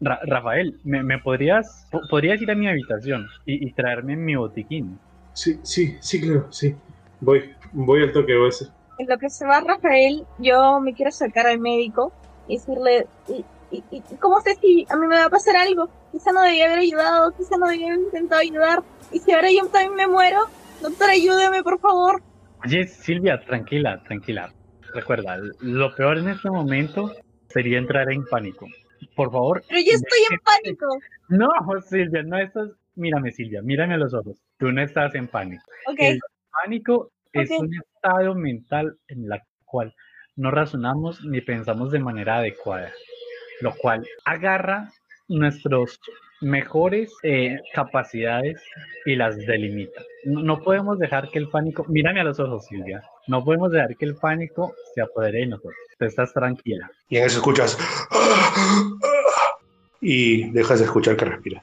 Ra- Rafael, ¿me, me podrías, po- podrías ir a mi habitación y, y traerme mi botiquín? Sí, sí, sí, claro, sí. Voy, voy al toque, voy a hacer. En lo que se va Rafael, yo me quiero acercar al médico y decirle, y, y, y- y ¿cómo sé si a mí me va a pasar algo? Quizá no debía haber ayudado, quizá no debía haber intentado ayudar. Y si ahora yo también me muero, doctor, ayúdeme, por favor. Oye, Silvia, tranquila, tranquila. Recuerda, lo peor en este momento sería entrar en pánico. Por favor, Pero yo estoy en pánico. no, Silvia, no estás... Mírame, Silvia, mírame a los ojos. Tú no estás en pánico. El pánico es un estado mental en la cual no razonamos ni pensamos de manera adecuada, lo cual agarra nuestras mejores eh, capacidades y las delimita. No, no podemos dejar que el pánico, mírame a los ojos, Silvia, no podemos dejar que el pánico se apodere de nosotros. Tú estás tranquila. Y en eso escuchas. Y dejas de escuchar que respira.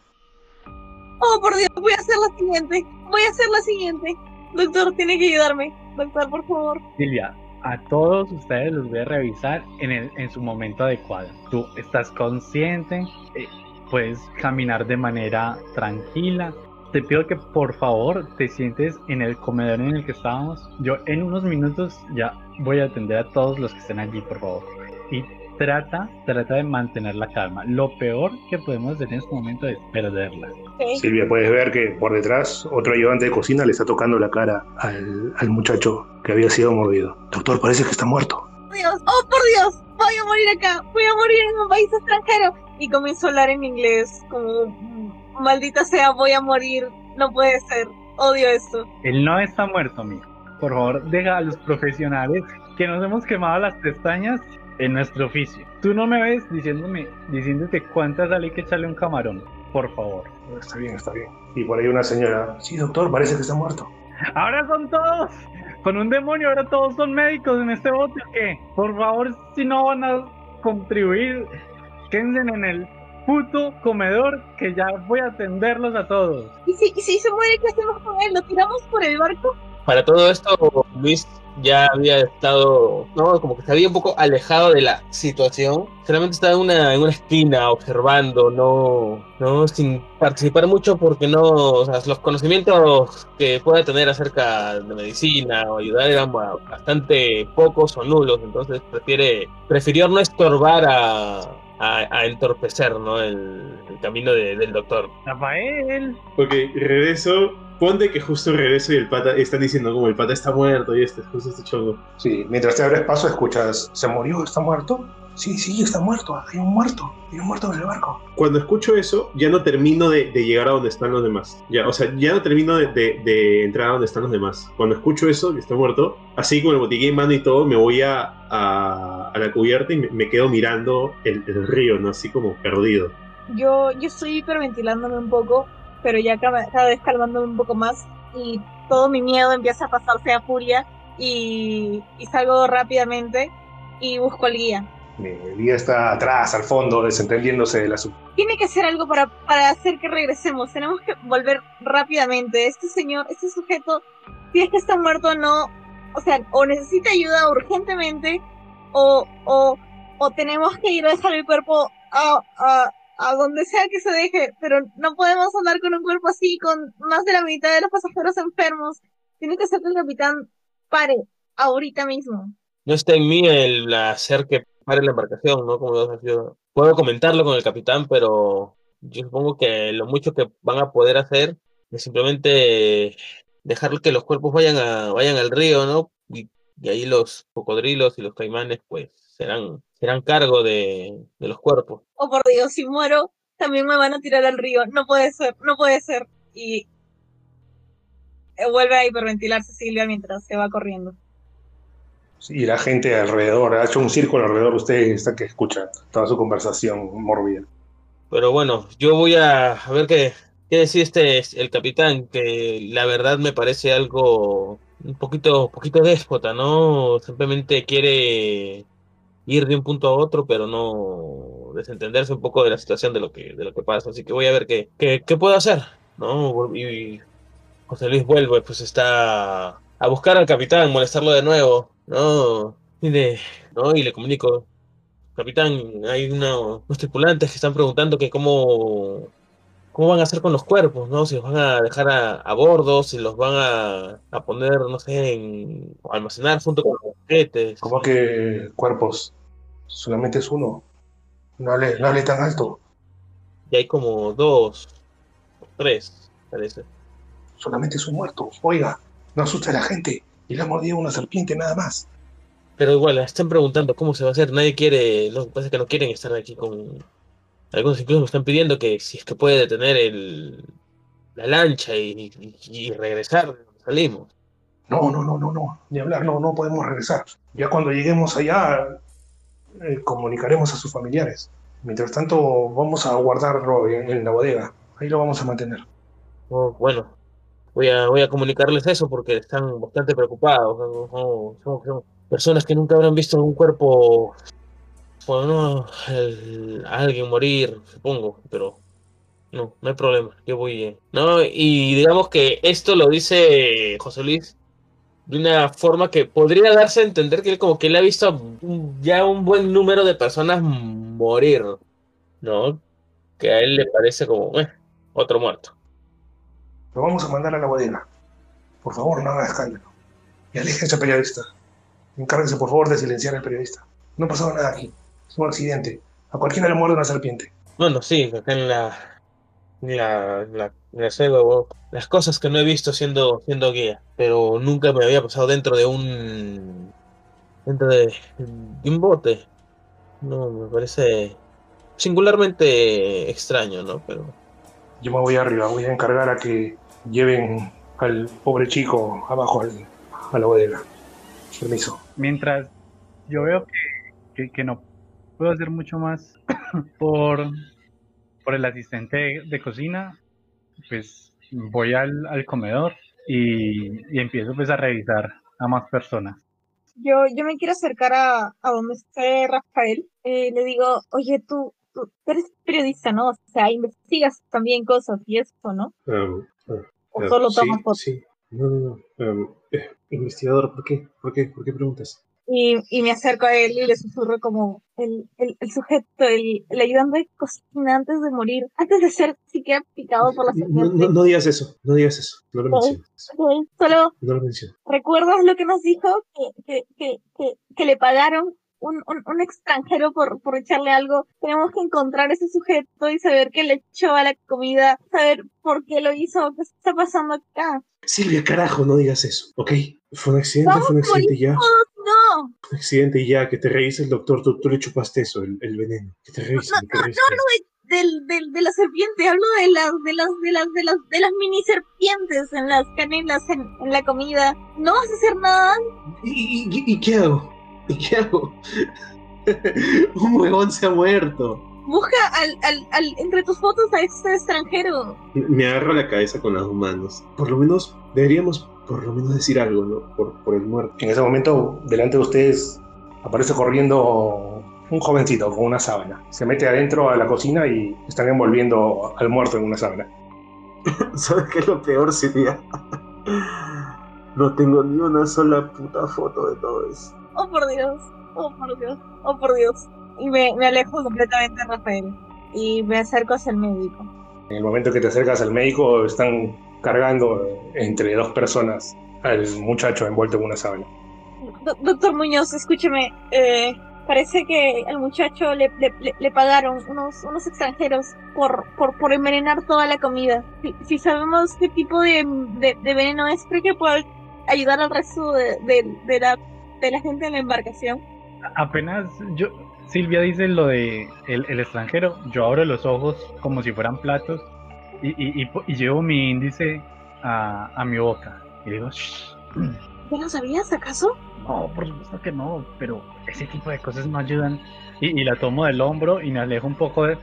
oh por Dios, voy a hacer la siguiente, voy a hacer la siguiente. Doctor, tiene que ayudarme. Doctor, por favor. Silvia, a todos ustedes los voy a revisar en, el- en su momento adecuado. Tú estás consciente, eh, puedes caminar de manera tranquila. Te pido que por favor te sientes en el comedor en el que estábamos. Yo en unos minutos ya voy a atender a todos los que estén allí, por favor. Y trata, trata de mantener la calma. Lo peor que podemos hacer en este momento es perderla. Ok. Silvia, puedes ver que por detrás otro ayudante de cocina le está tocando la cara al, al muchacho que había sido mordido. Doctor, parece que está muerto. Dios, oh por Dios, voy a morir acá, voy a morir en un país extranjero. Y comienzo a hablar en inglés, como "Mm, maldita sea, voy a morir, no puede ser, odio esto. Él no está muerto, amigo. Por favor, deja a los profesionales que nos hemos quemado las pestañas en nuestro oficio. Tú no me ves diciéndome, diciéndote cuánta sal hay que echarle un camarón. Por favor. Está bien, está bien. Y por ahí una señora. Sí, doctor, parece que está muerto. Ahora son todos. Con un demonio, ahora todos son médicos en este bote. ¿o ¿Qué? Por favor, si no van a contribuir, quédense en el puto comedor que ya voy a atenderlos a todos. ¿Y si, y si se muere, qué hacemos con él? ¿Lo tiramos por el barco? Para todo esto, Luis ya había estado, no, como que se había un poco alejado de la situación. Solamente estaba en una, en una esquina observando, no, no, sin participar mucho porque no, o sea, los conocimientos que pueda tener acerca de medicina o ayudar eran ba- bastante pocos o nulos, entonces prefiere, prefirió no estorbar a, a, a entorpecer, ¿no? El, el camino de- del doctor. Rafael. Ok, regreso. Ponte que justo regreso y el pata, están diciendo como el pata está muerto y este, justo este chongo. Sí, mientras te abres paso escuchas. ¿Se murió? ¿Está muerto? Sí, sí, está muerto. Hay un muerto. Hay un muerto en el barco. Cuando escucho eso, ya no termino de, de llegar a donde están los demás. Ya, o sea, ya no termino de, de- de entrar a donde están los demás. Cuando escucho eso, que está muerto, así con el botiquín en mano y todo, me voy a, a, a la cubierta y me, me quedo mirando el, el río, ¿no? Así como perdido. Yo, yo estoy hiperventilándome un poco, pero ya cada, cada vez calmándome un poco más y todo mi miedo empieza a pasarse a furia y, y salgo rápidamente y busco al guía. Lía está atrás, al fondo, desentendiéndose de la sub. Tiene que hacer algo para, para hacer que regresemos. Tenemos que volver rápidamente. Este señor, este sujeto, si es que está muerto, no. O sea, o necesita ayuda urgentemente, o, o, o tenemos que ir a dejar el cuerpo a, a, a donde sea que se deje. Pero no podemos andar con un cuerpo así, con más de la mitad de los pasajeros enfermos. Tiene que ser que el capitán pare ahorita mismo. No está en mí el hacer que pare la embarcación, ¿no? Como sido. Puedo comentarlo con el capitán, pero yo supongo que lo mucho que van a poder hacer es simplemente dejar que los cuerpos vayan a vayan al río, ¿no? Y, ahí los cocodrilos y los caimanes, pues, serán, serán cargo de, de los cuerpos. Oh, por Dios, si muero, también me van a tirar al río. No puede ser, no puede ser. Y eh, vuelve a hiperventilarse Silvia mientras se va corriendo. Y la gente alrededor, ha hecho un círculo alrededor de usted está que escucha toda su conversación mórbida. Pero bueno, yo voy a, ver qué, qué decide este el capitán, que la verdad me parece algo un poquito, poquito déspota, ¿no? Simplemente quiere ir de un punto a otro, pero no desentenderse un poco de la situación de lo que, de lo que pasa. Así que voy a ver qué, qué, qué puedo hacer, ¿no? Y José Luis vuelve, pues está a buscar al capitán, molestarlo de nuevo, ¿no? Y le, ¿no? Y le comunico, capitán, hay una- unos tripulantes que están preguntando que cómo, cómo van a hacer con los cuerpos, ¿no? Si los van a dejar a, a bordo, si los van a, a poner, no sé, en, o almacenar junto con los objetos. ¿Cómo que cuerpos? Solamente es uno. No hable, no hable tan alto. Y hay como dos, o tres, parece. Solamente es un muerto. Oiga, no asuste a la gente. Y le ha mordido una serpiente nada más. Pero igual, están preguntando cómo se va a hacer. Nadie quiere, lo que pasa es que no quieren estar aquí con... Algunos incluso me están pidiendo que si es que puede detener el, la lancha y, y- y regresar salimos. No, no, no, no, no. Ni hablar, no, no podemos regresar. Ya cuando lleguemos allá, eh, comunicaremos a sus familiares. Mientras tanto, vamos a guardarlo en, en la bodega. Ahí lo vamos a mantener. Oh, bueno, voy a, voy a comunicarles eso porque están bastante preocupados. son, son personas que nunca habrán visto un cuerpo, bueno, alguien morir, supongo, pero no, no hay problema, yo voy. eh, No, y digamos que esto lo dice José Luis de una forma que podría darse a entender que él como que él ha visto ya un buen número de personas morir, ¿no? Que a él le parece como, eh, otro muerto. Lo vamos a mandar a la bodega. Por favor, no haga escándalo. Y aleje a ese periodista. Encárguese, por favor, de silenciar al periodista. No ha pasado nada aquí. Es un accidente. A cualquiera le muerde una serpiente. Bueno, sí, acá en la, en la, en la, la selva, las cosas que no he visto siendo, siendo guía, pero nunca me había pasado dentro de un, dentro de, de un bote. No, me parece singularmente extraño, ¿no? Pero Yo me voy arriba. Voy a encargar a que lleven al pobre chico abajo al- a la bodega. Permiso. Mientras yo veo que, que, que no puedo hacer mucho más [coughs] por, por el asistente de, de cocina, pues voy al, al comedor y, y empiezo pues a revisar a más personas. Yo, yo me quiero acercar a, a donde esté Rafael. Eh, le digo, oye, tú, tú eres periodista, ¿no? O sea, investigas también cosas y eso, ¿no? Um, O solo tomas fotos. Sí, no, no, no. um, eh, investigador, ¿por qué? ¿Por qué? ¿Por qué preguntas? Y, y me acerco a él y le susurro como el, el, el sujeto, el, el ayudante de cocina antes de morir, antes de ser siquiera picado por la No, serpiente. no, no digas eso, no digas eso, no lo menciones. Solo No lo menciones. ¿Recuerdas lo que nos dijo? Que, que, que, que le pagaron un, un, un extranjero por, por echarle algo. Tenemos que encontrar ese sujeto y saber qué le echó a la comida, saber por qué lo hizo, qué está pasando acá. Silvia, carajo, no digas eso, ¿ok? Fue un accidente, Vamos fue un accidente ya. todos, no, Un accidente y ya, que te revise el doctor, tú, tú le chupaste eso, el, el veneno. Que te no, no, no hablo de, del, del, de la serpiente, hablo de las, de las, de las, de las, de las mini serpientes en las canelas, en, en la comida. ¿No vas a hacer nada? ¿Y, y, y qué hago? [laughs] ¿Y qué hago? [laughs] un huevón se ha muerto. Busca al, al, al, entre tus fotos a este extranjero. Me agarro la cabeza con las dos manos. Por lo menos, deberíamos por lo menos decir algo, ¿no? Por, por el muerto. En ese momento, delante de ustedes, aparece corriendo un jovencito con una sábana. Se mete adentro a la cocina y están envolviendo al muerto en una sábana. [laughs] ¿Sabes qué es lo peor, Silvia? No tengo ni una sola puta foto de todo eso. Oh, por Dios. Oh, por Dios. Oh, por Dios. Y me, me alejo completamente de Rafael. Y me acerco hacia el médico. En el momento que te acercas al médico, están cargando entre dos personas al muchacho envuelto en una sábana. Do- doctor Muñoz, escúcheme. eh, parece que al muchacho le, le, le- pagaron unos, unos extranjeros por, por, por envenenar toda la comida. Si, si sabemos qué tipo de, de, de veneno es, creo que puede ayudar al resto de, de la, de la gente en la embarcación. Apenas yo, Silvia dice lo de el, el extranjero, yo abro los ojos como si fueran platos y, y, y y llevo mi índice a, a mi boca y digo, "Shh, ¿Ya lo sabías acaso? no, por supuesto que no, pero ese tipo de cosas no ayudan. Y, y la tomo del hombro y me alejo un poco de-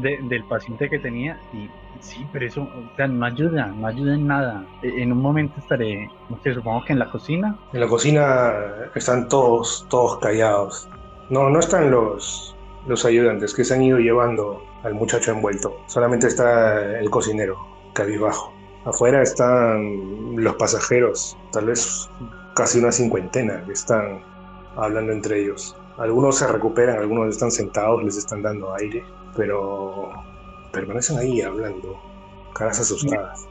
de- del paciente que tenía y sí, pero eso, o sea, no ayuda, no ayuda en nada. E- En un momento estaré, no sé, supongo que en la cocina. En la cocina están todos, todos callados. No, no están los, los ayudantes que se han ido llevando al muchacho envuelto. Solamente está el cocinero, cabizbajo. Afuera están los pasajeros, tal vez casi una cincuentena que están hablando entre ellos. Algunos se recuperan, algunos están sentados, les están dando aire, pero permanecen ahí hablando, caras asustadas.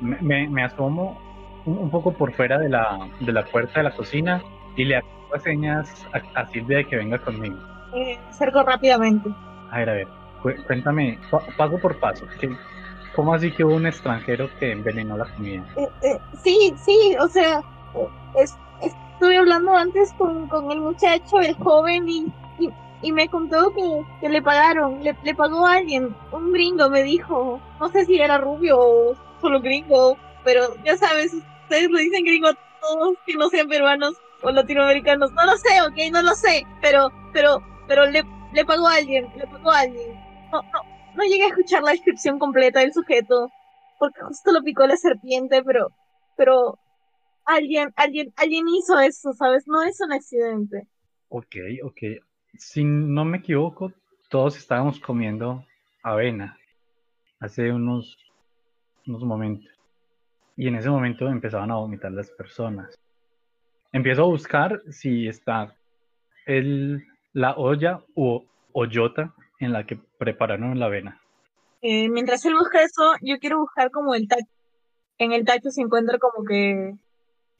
Me, me- me asomo un, un poco por fuera de la, de la puerta de la cocina y le hago señas a, a Silvia de que venga conmigo. Eh, acerco rápidamente. A ver, a ver, cu- cuéntame, pa- paso por paso. ¿qué- ¿Cómo así que hubo un extranjero que envenenó la comida? Eh, eh, sí, sí, o sea, es- estuve hablando antes con, con el muchacho, el joven, y, y, me contó que, que le pagaron, le, le pagó a alguien, un gringo me dijo, no sé si era rubio o solo gringo, pero ya sabes, ustedes le dicen gringo a todos que no sean peruanos o latinoamericanos, no lo sé, ok, no lo sé, pero, pero, pero le, le pagó a alguien, le pagó a alguien. No, no, no llegué a escuchar la descripción completa del sujeto, porque justo lo picó la serpiente, pero, pero alguien, alguien, alguien hizo eso, ¿sabes? No es un accidente. Ok, ok. Si no me equivoco, todos estábamos comiendo avena hace unos, unos momentos. Y en ese momento empezaban a vomitar las personas. Empiezo a buscar si está el, la olla o hoyota en la que prepararon la avena. Eh, mientras él busca eso, yo quiero buscar como el tacho. En el tacho se encuentra como que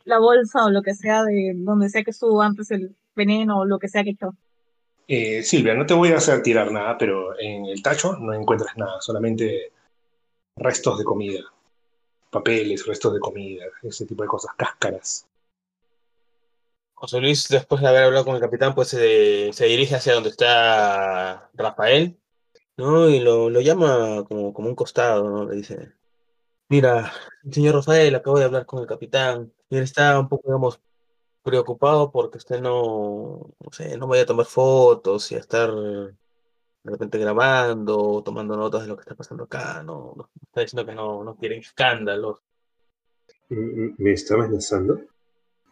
la bolsa o lo que sea de donde sea que estuvo antes el veneno o lo que sea que echó. Eh, Silvia, no te voy a hacer tirar nada, pero en el tacho no encuentras nada, solamente restos de comida, papeles, restos de comida, ese tipo de cosas, cáscaras. José Luis, después de haber hablado con el capitán, pues se, dirige hacia donde está Rafael, ¿no? Y lo, lo llama como, como un costado, ¿no? Le dice, mira, señor Rafael, acabo de hablar con el capitán, y él está un poco, digamos, preocupado porque usted no, no sé, no vaya a tomar fotos y a estar de repente grabando o tomando notas de lo que está pasando acá, ¿no? no- Está diciendo que no, no quiere escándalos. ¿Me está amenazando?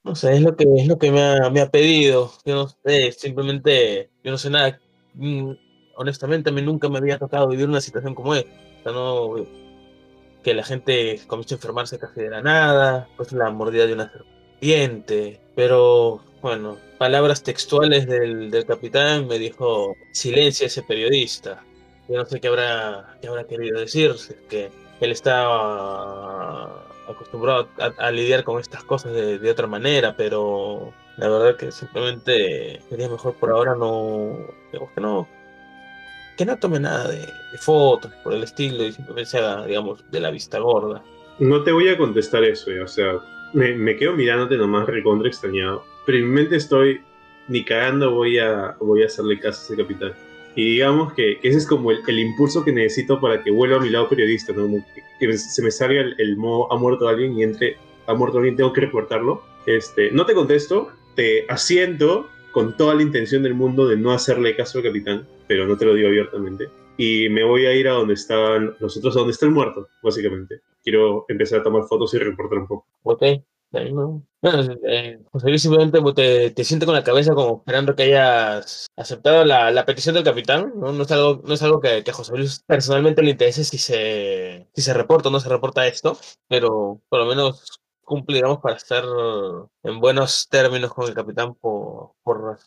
No sé, es lo que, es lo que me ha, me ha pedido. Yo no sé, simplemente, yo no sé nada. Mm, Honestamente, a mí nunca me había tocado vivir una situación como esta. O sea, no, que la gente comience a enfermarse casi de la nada, pues la mordida de una serpiente. Pero, bueno, palabras textuales del, del capitán me dijo, silencia ese periodista. Yo no sé qué habrá, qué habrá querido decir, que él está acostumbrado a, lidiar con estas cosas de, de otra manera, pero la verdad que simplemente sería mejor por ahora no, digamos que no, que no tome nada de, fotos por el estilo y simplemente se haga, digamos, de la vista gorda. No te voy a contestar eso, ya, o sea, me, me quedo mirándote nomás recontra extrañado. Pero en mi mente estoy, ni cagando voy a, voy a hacerle caso a ese capitán. Y digamos que, que ese es como el, el impulso que necesito para que vuelva a mi lado periodista, ¿no? Que, que se me salga el, el modo ha muerto alguien y entre ha muerto alguien, tengo que reportarlo. Este, no te contesto, te asiento con toda la intención del mundo de no hacerle caso al capitán, pero no te lo digo abiertamente. Y me voy a ir a donde están los otros, a donde está el muerto, básicamente quiero empezar a tomar fotos y reportar un poco. Ok, Ahí no. Bueno, eh, José Luis simplemente te, te siente con la cabeza como esperando que hayas aceptado la, la petición del capitán. No, no es algo, no es algo que, que a José Luis personalmente le interese si se, si se reporta o no se reporta esto, pero por lo menos cumple, digamos, para estar en buenos términos con el capitán por, por,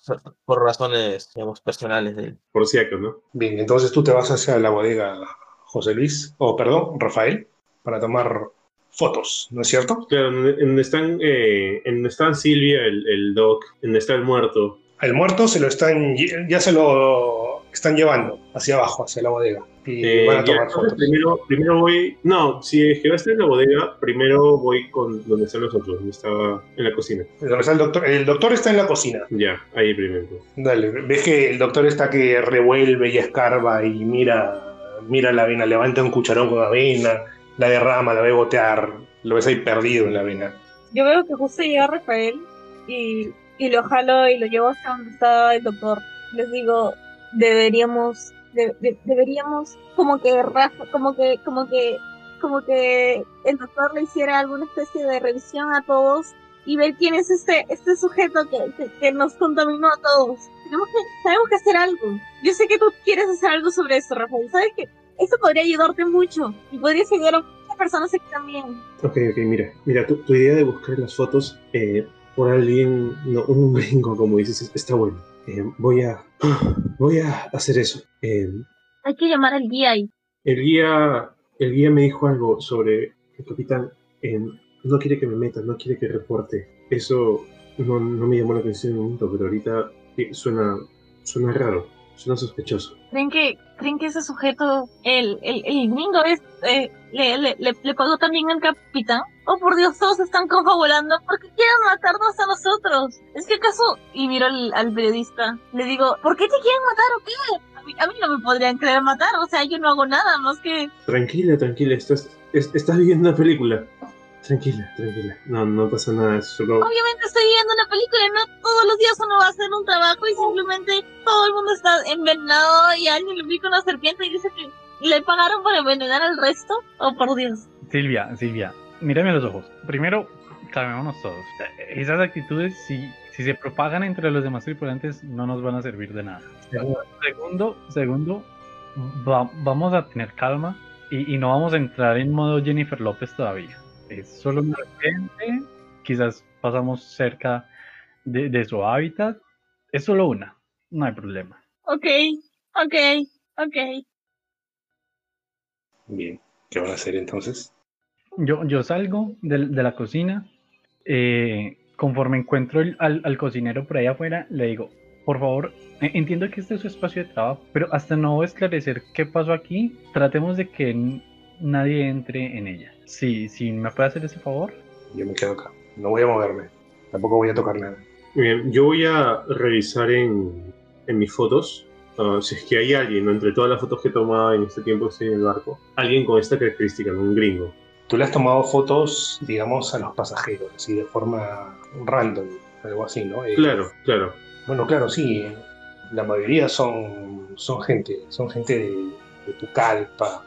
por razones, digamos, personales de él. Por acaso, ¿no? Bien, entonces tú te vas hacia la bodega, José Luis, o perdón, Rafael, para tomar fotos, ¿no es cierto? Claro, donde están, eh, en están Silvia, el, el Doc, en está el muerto. Al muerto se lo están, ya se lo están llevando hacia abajo, hacia la bodega. Y Eh, van a ya, tomar entonces fotos. Primero, primero voy. No, si es que va a estar en la bodega, primero voy con donde están los otros, donde estaba en la cocina. Está el doctor, el doctor está en la cocina. Ya, ahí primero. Dale, ves que el doctor está que revuelve y escarba y mira, mira la avena, levanta un cucharón con avena, la derrama, la ve gotear, lo ves ahí perdido en la avena. Yo veo que justo llega Rafael y, y lo jalo y lo llevo hasta donde está el doctor. Les digo, deberíamos, de- de- deberíamos como que Rafa, como que, como que, como que el doctor le hiciera alguna especie de revisión a todos y ver quién es este, este sujeto que, que, que nos contaminó a todos. Tenemos que, tenemos que hacer algo. Yo sé que tú quieres hacer algo sobre esto, Rafael. ¿Sabes que Esto podría ayudarte mucho y podría ayudar a muchas personas aquí también. Ok, ok, mira. Mira, tu, tu idea de buscar las fotos eh, por alguien, no, un gringo, como dices, es- está bueno. Eh, voy a. Voy a hacer eso. Eh, Hay que llamar al guía y el guía. El guía me dijo algo sobre el capitán. eh, no quiere que me meta, no quiere que reporte. Eso no, no me llamó la atención en un momento, pero ahorita eh, suena. Suena raro, suena sospechoso. ¿Creen que, creen que ese sujeto, el, el, el gringo, es, eh, le, le, le, le pagó también al capitán? Oh, por Dios, todos están confabulando porque quieren matarnos a nosotros. ¿Es que acaso? Y miro al, al periodista, le digo, ¿por qué te quieren matar o qué? A mí, a mí no me podrían querer matar, o sea, yo no hago nada más que... Tranquila, tranquila, estás, es- estás viviendo una película. Tranquila, tranquila. No, no pasa nada, solo. Obviamente estoy viendo una película, no todos los días uno va a hacer un trabajo y simplemente todo el mundo está envenenado y alguien le pica una serpiente y dice que le pagaron por envenenar al resto. Oh, por Dios. Silvia, Silvia, mírame a los ojos. Primero, calmémonos todos. Esas actitudes, si, si se propagan entre los demás tripulantes, no nos van a servir de nada. Segundo, segundo, va- vamos a tener calma y, y no vamos a entrar en modo Jennifer López todavía. Es solo un repente, quizás pasamos cerca de, de su hábitat. Es solo una, no hay problema. Ok, ok, ok. Bien, ¿qué van a hacer entonces? Yo, yo salgo del- de, la cocina, eh, conforme encuentro el- al, al cocinero por ahí afuera, le digo, por favor, eh, entiendo que este es su espacio de trabajo, pero hasta no esclarecer qué pasó aquí, tratemos de que nadie entre en ella. Si, si me puede hacer ese favor. Yo me quedo acá, no voy a moverme, tampoco voy a tocar nada. Bien, yo voy a revisar en, en mis fotos. ah, si es que hay alguien, ¿no? entre todas las fotos que he tomado en este tiempo que estoy en el barco, alguien con esta característica, ¿no? un gringo. Tú le has tomado fotos, digamos, a los pasajeros, así de forma random, algo así, ¿no? Eh, Claro, claro. Bueno, claro, sí. La mayoría son, son gente, son gente de, de Pucallpa,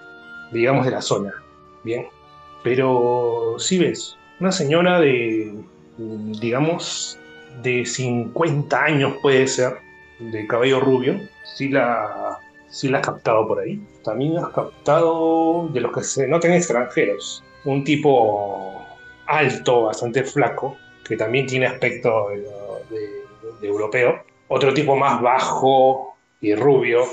digamos de la zona, ¿bien? Pero sí ves, una señora de, digamos, de 50 años puede ser, de cabello rubio, sí la, sí la has captado por ahí. También has captado de los que se notan extranjeros, un tipo alto, bastante flaco, que también tiene aspecto de europeo. Otro tipo más bajo y rubio,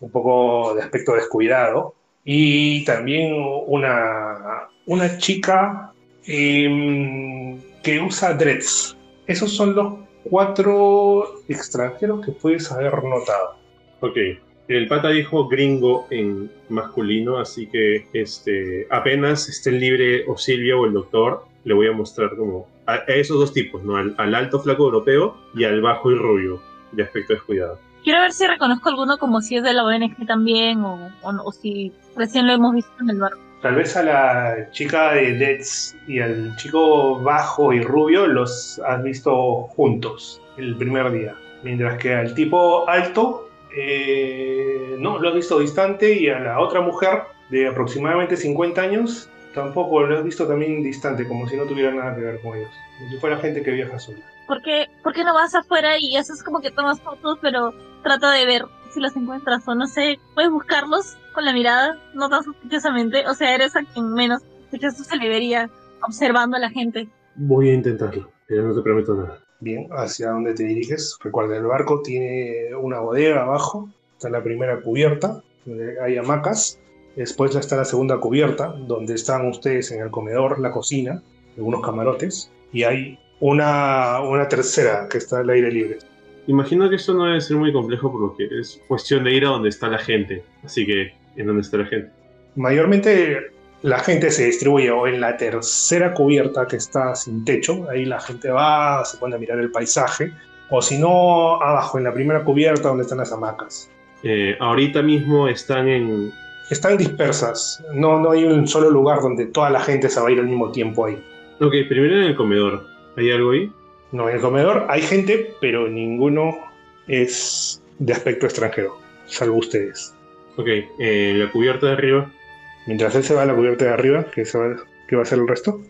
un poco de aspecto descuidado. Y también una, una chica em, que usa dreads. Esos son los cuatro extranjeros que puedes haber notado. Ok. El pata dijo gringo en masculino, así que este, apenas estén libre o Silvia o el doctor, le voy a mostrar como a, a esos dos tipos, ¿no? Al, al alto flaco europeo y al bajo y rubio, de aspecto descuidado. Quiero ver si reconozco alguno como si es de la ONG también o, o, no- o si recién lo hemos visto en el barco. Tal vez a la chica de Let's y al chico bajo y rubio los has visto juntos el primer día. Mientras que al tipo alto, eh, no, lo has visto distante y a la otra mujer de aproximadamente 50 años tampoco lo has visto también distante, como si no tuviera nada que ver con ellos. Como si fuera gente que viaja sola. ¿Por qué, por qué no vas afuera y haces como que tomas fotos, pero trata de ver si los encuentras o no sé, puedes buscarlos con la mirada, no tan sospechosamente, o sea, eres a quien menos sospechoso se le vería observando a la gente. Voy a intentarlo, pero no te prometo nada. Bien, ¿hacia dónde te diriges? Recuerda, el barco tiene una bodega abajo, está la primera cubierta, donde hay hamacas. Después está la segunda cubierta, donde están ustedes en el comedor, la cocina, algunos camarotes. Y hay una, una tercera que está al aire libre. Imagino que esto no debe ser muy complejo porque es cuestión de ir a donde está la gente. Así que, ¿en dónde está la gente? Mayormente la gente se distribuye o en la tercera cubierta que está sin techo, ahí la gente va, se pone a mirar el paisaje, o si no, abajo en la primera cubierta donde están las hamacas. Eh, ahorita mismo están en... Están dispersas, no, no hay un solo lugar donde toda la gente se va a ir al mismo tiempo ahí. Ok, primero en el comedor. ¿Hay algo ahí? No, en el comedor hay gente, pero ninguno es de aspecto extranjero, salvo ustedes. Ok, eh, la cubierta de arriba. Mientras él se va a la cubierta de arriba, ¿qué, se va, qué va a hacer el resto?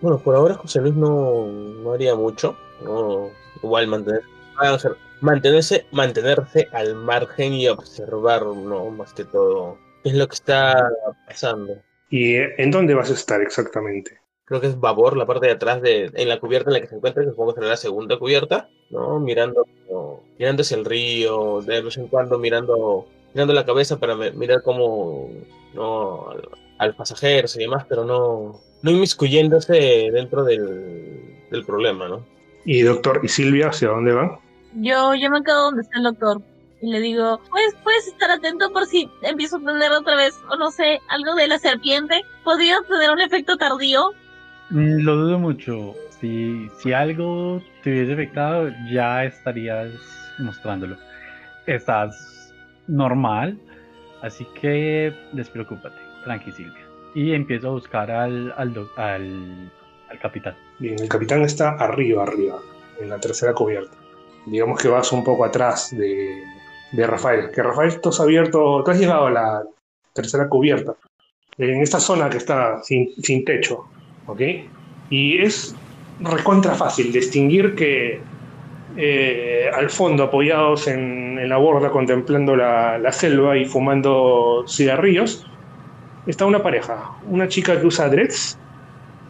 Bueno, por ahora José Luis no, no haría mucho. No, igual mantener, ah, mantenerse, mantenerse al margen y observar, no, más que todo, qué es lo que está pasando. ¿Y en dónde vas a estar exactamente? Creo que es babor, la parte de atrás de, en la cubierta en la que se encuentra, que supongo que será la segunda cubierta, ¿no? Mirando, no, mirando hacia el río, de vez en cuando mirando, mirando la cabeza para mirar cómo, no, al, al pasajero y demás, pero no, no inmiscuyéndose dentro del, del problema, ¿no? ¿Y doctor y Silvia hacia dónde van? Yo, yo me quedo donde está el doctor y le digo, pues puedes estar atento por si empiezo a tener otra vez, o no sé, algo de la serpiente. Podría tener un efecto tardío. Mm, Lo dudo mucho. Si, si algo te hubiese afectado, ya estarías mostrándolo. Estás normal, así que despreocúpate, tranqui Silvia. Y empiezo a buscar al, al, al capitán. Bien, el capitán está arriba, arriba, en la tercera cubierta. Digamos que vas un poco atrás de, de Rafael. Que Rafael, tú has abierto, tú has llegado a la tercera cubierta. En esta zona que está sin, sin techo, ¿ok? Y es recontra fácil distinguir que eh, al fondo, apoyados en, en la borda, contemplando la, la selva y fumando cigarrillos, está una pareja. Una chica que usa dreads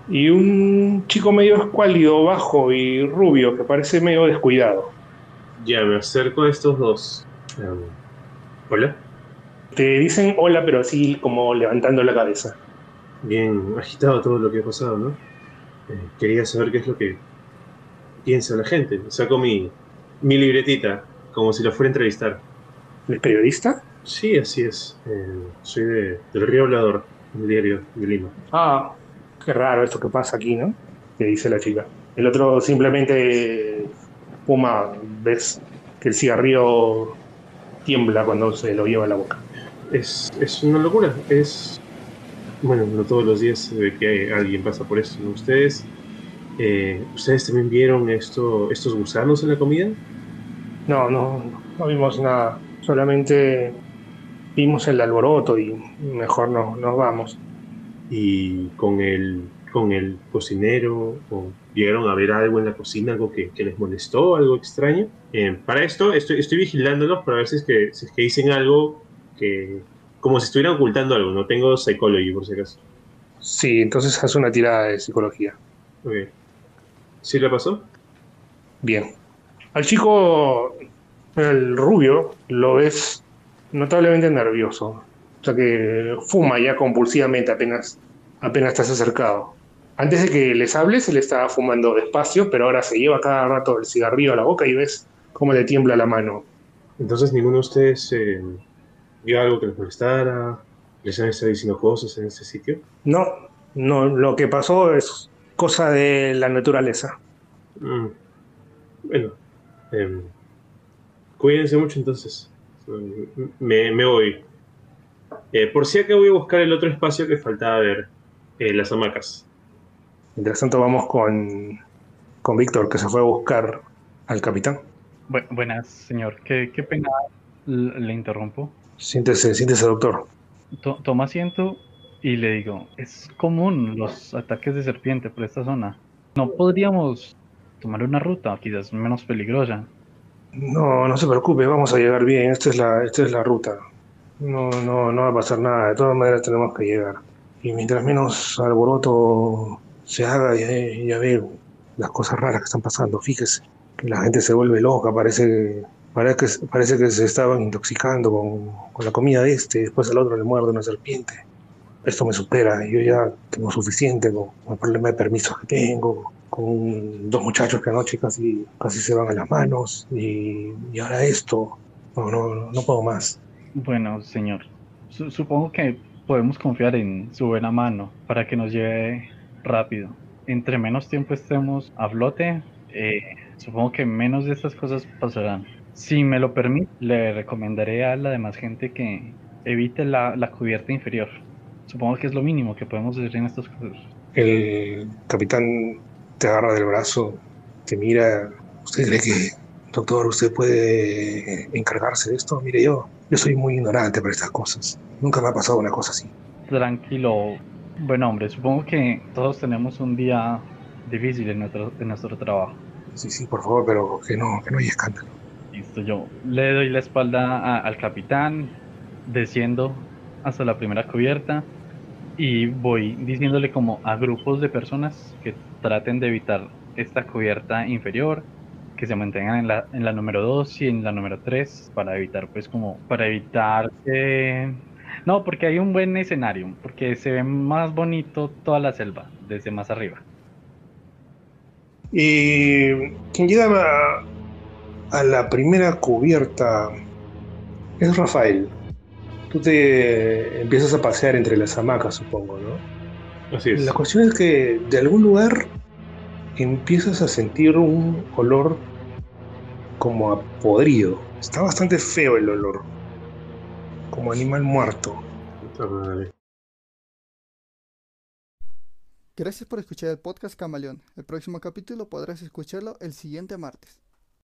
y un chico medio escuálido, bajo y rubio, que parece medio descuidado. Ya, me acerco a estos dos. Em, Hola. Te dicen hola, pero así como levantando la cabeza. Bien agitado todo lo que ha pasado, ¿no? Eh, quería saber qué es lo que piensa la gente. Saco mi, mi libretita, como si la fuera a entrevistar. ¿El periodista? Sí, así es. Eh, soy de, del Río Hablador, del diario de Lima. Ah, qué raro esto que pasa aquí, ¿no? Le dice la chica. El otro simplemente fuma, ves que el cigarrillo tiembla cuando se lo lleva a la boca. Es, es una locura. Es. Bueno, no todos los días se ve que alguien pasa por esto. ¿no? ¿Ustedes, eh, ¿Ustedes también vieron esto, estos gusanos en la comida? No, no, no vimos nada. Solamente vimos el alboroto y mejor no, nos vamos. y con el, con el cocinero o llegaron a ver algo en la cocina, algo que, que les molestó, algo extraño. Eh, para esto estoy, estoy vigilándolos para ver si es, que, si es que dicen algo que como si estuvieran ocultando algo. No tengo psychology por si acaso. Sí, entonces haz una tirada de psicología. Ok. ¿Sí le pasó? Bien. Al chico, el rubio, lo ves notablemente nervioso. O sea que fuma ya compulsivamente apenas, apenas estás acercado. Antes de que les hables, él estaba fumando despacio, pero ahora se lleva cada rato el cigarrillo a la boca y ves cómo le tiembla la mano. Entonces ninguno de ustedes eh, vio algo que les molestara, les han estado diciendo cosas en ese sitio. No, no, lo que pasó es cosa de la naturaleza. Mm. Bueno, em, cuídense mucho entonces. Me, me voy. Eh, por si acá voy a buscar el otro espacio que faltaba ver, eh, las hamacas. Mientras tanto vamos con, con Víctor, que se fue a buscar al capitán. Bu- buenas, señor. Qué, qué pena l- le interrumpo. Siéntese, siéntese, doctor. To- toma asiento y le digo, es común los ataques de serpiente por esta zona. ¿No podríamos tomar una ruta quizás menos peligrosa? No, no se preocupe, vamos a llegar bien. Esta es la, esta es la ruta. No, no, no va a pasar nada. De todas maneras tenemos que llegar. Y mientras menos alboroto se haga, ya, ya ve las cosas raras que están pasando. Fíjese que la gente se vuelve loca, parece, parece, que, parece que se estaban intoxicando con, con la comida de este, después al otro le muerde una serpiente. Esto me supera, yo ya tengo suficiente con el problema de permisos que tengo, con dos muchachos que anoche casi, casi se van a las manos, y, y ahora esto, no, no, no puedo más. Bueno, señor, su- supongo que podemos confiar en su buena mano para que nos lleve rápido. Entre menos tiempo estemos a flote, eh, supongo que menos de estas cosas pasarán. Si me lo permite, le recomendaré a la demás gente que evite la, la cubierta inferior. Supongo que es lo mínimo que podemos hacer en estos casos. El capitán te agarra del brazo, te mira. ¿Usted cree que, doctor, usted puede encargarse de esto? Mire, yo, yo soy muy ignorante para estas cosas. Nunca me ha pasado una cosa así. Tranquilo, buen hombre, supongo que todos tenemos un día difícil en nuestro, en nuestro trabajo. Sí, sí, por favor, pero que no, que no haya escándalo. Listo, yo le doy la espalda a- al capitán, desciendo hasta la primera cubierta y voy diciéndole como a grupos de personas que traten de evitar esta cubierta inferior, que se mantengan en la, en la número 2 y en la número 3 para evitar pues como, para evitar que... No, porque hay un buen escenario, porque se ve más bonito toda la selva desde más arriba. Y quien llega a, a la primera cubierta es Rafael. Tú te empiezas a pasear entre las hamacas, supongo, ¿no? Así es. La cuestión es que de algún lugar empiezas a sentir un olor como a podrido. Está bastante feo el olor. Como animal muerto. Gracias por escuchar el podcast Camaleón. El próximo capítulo podrás escucharlo el siguiente martes.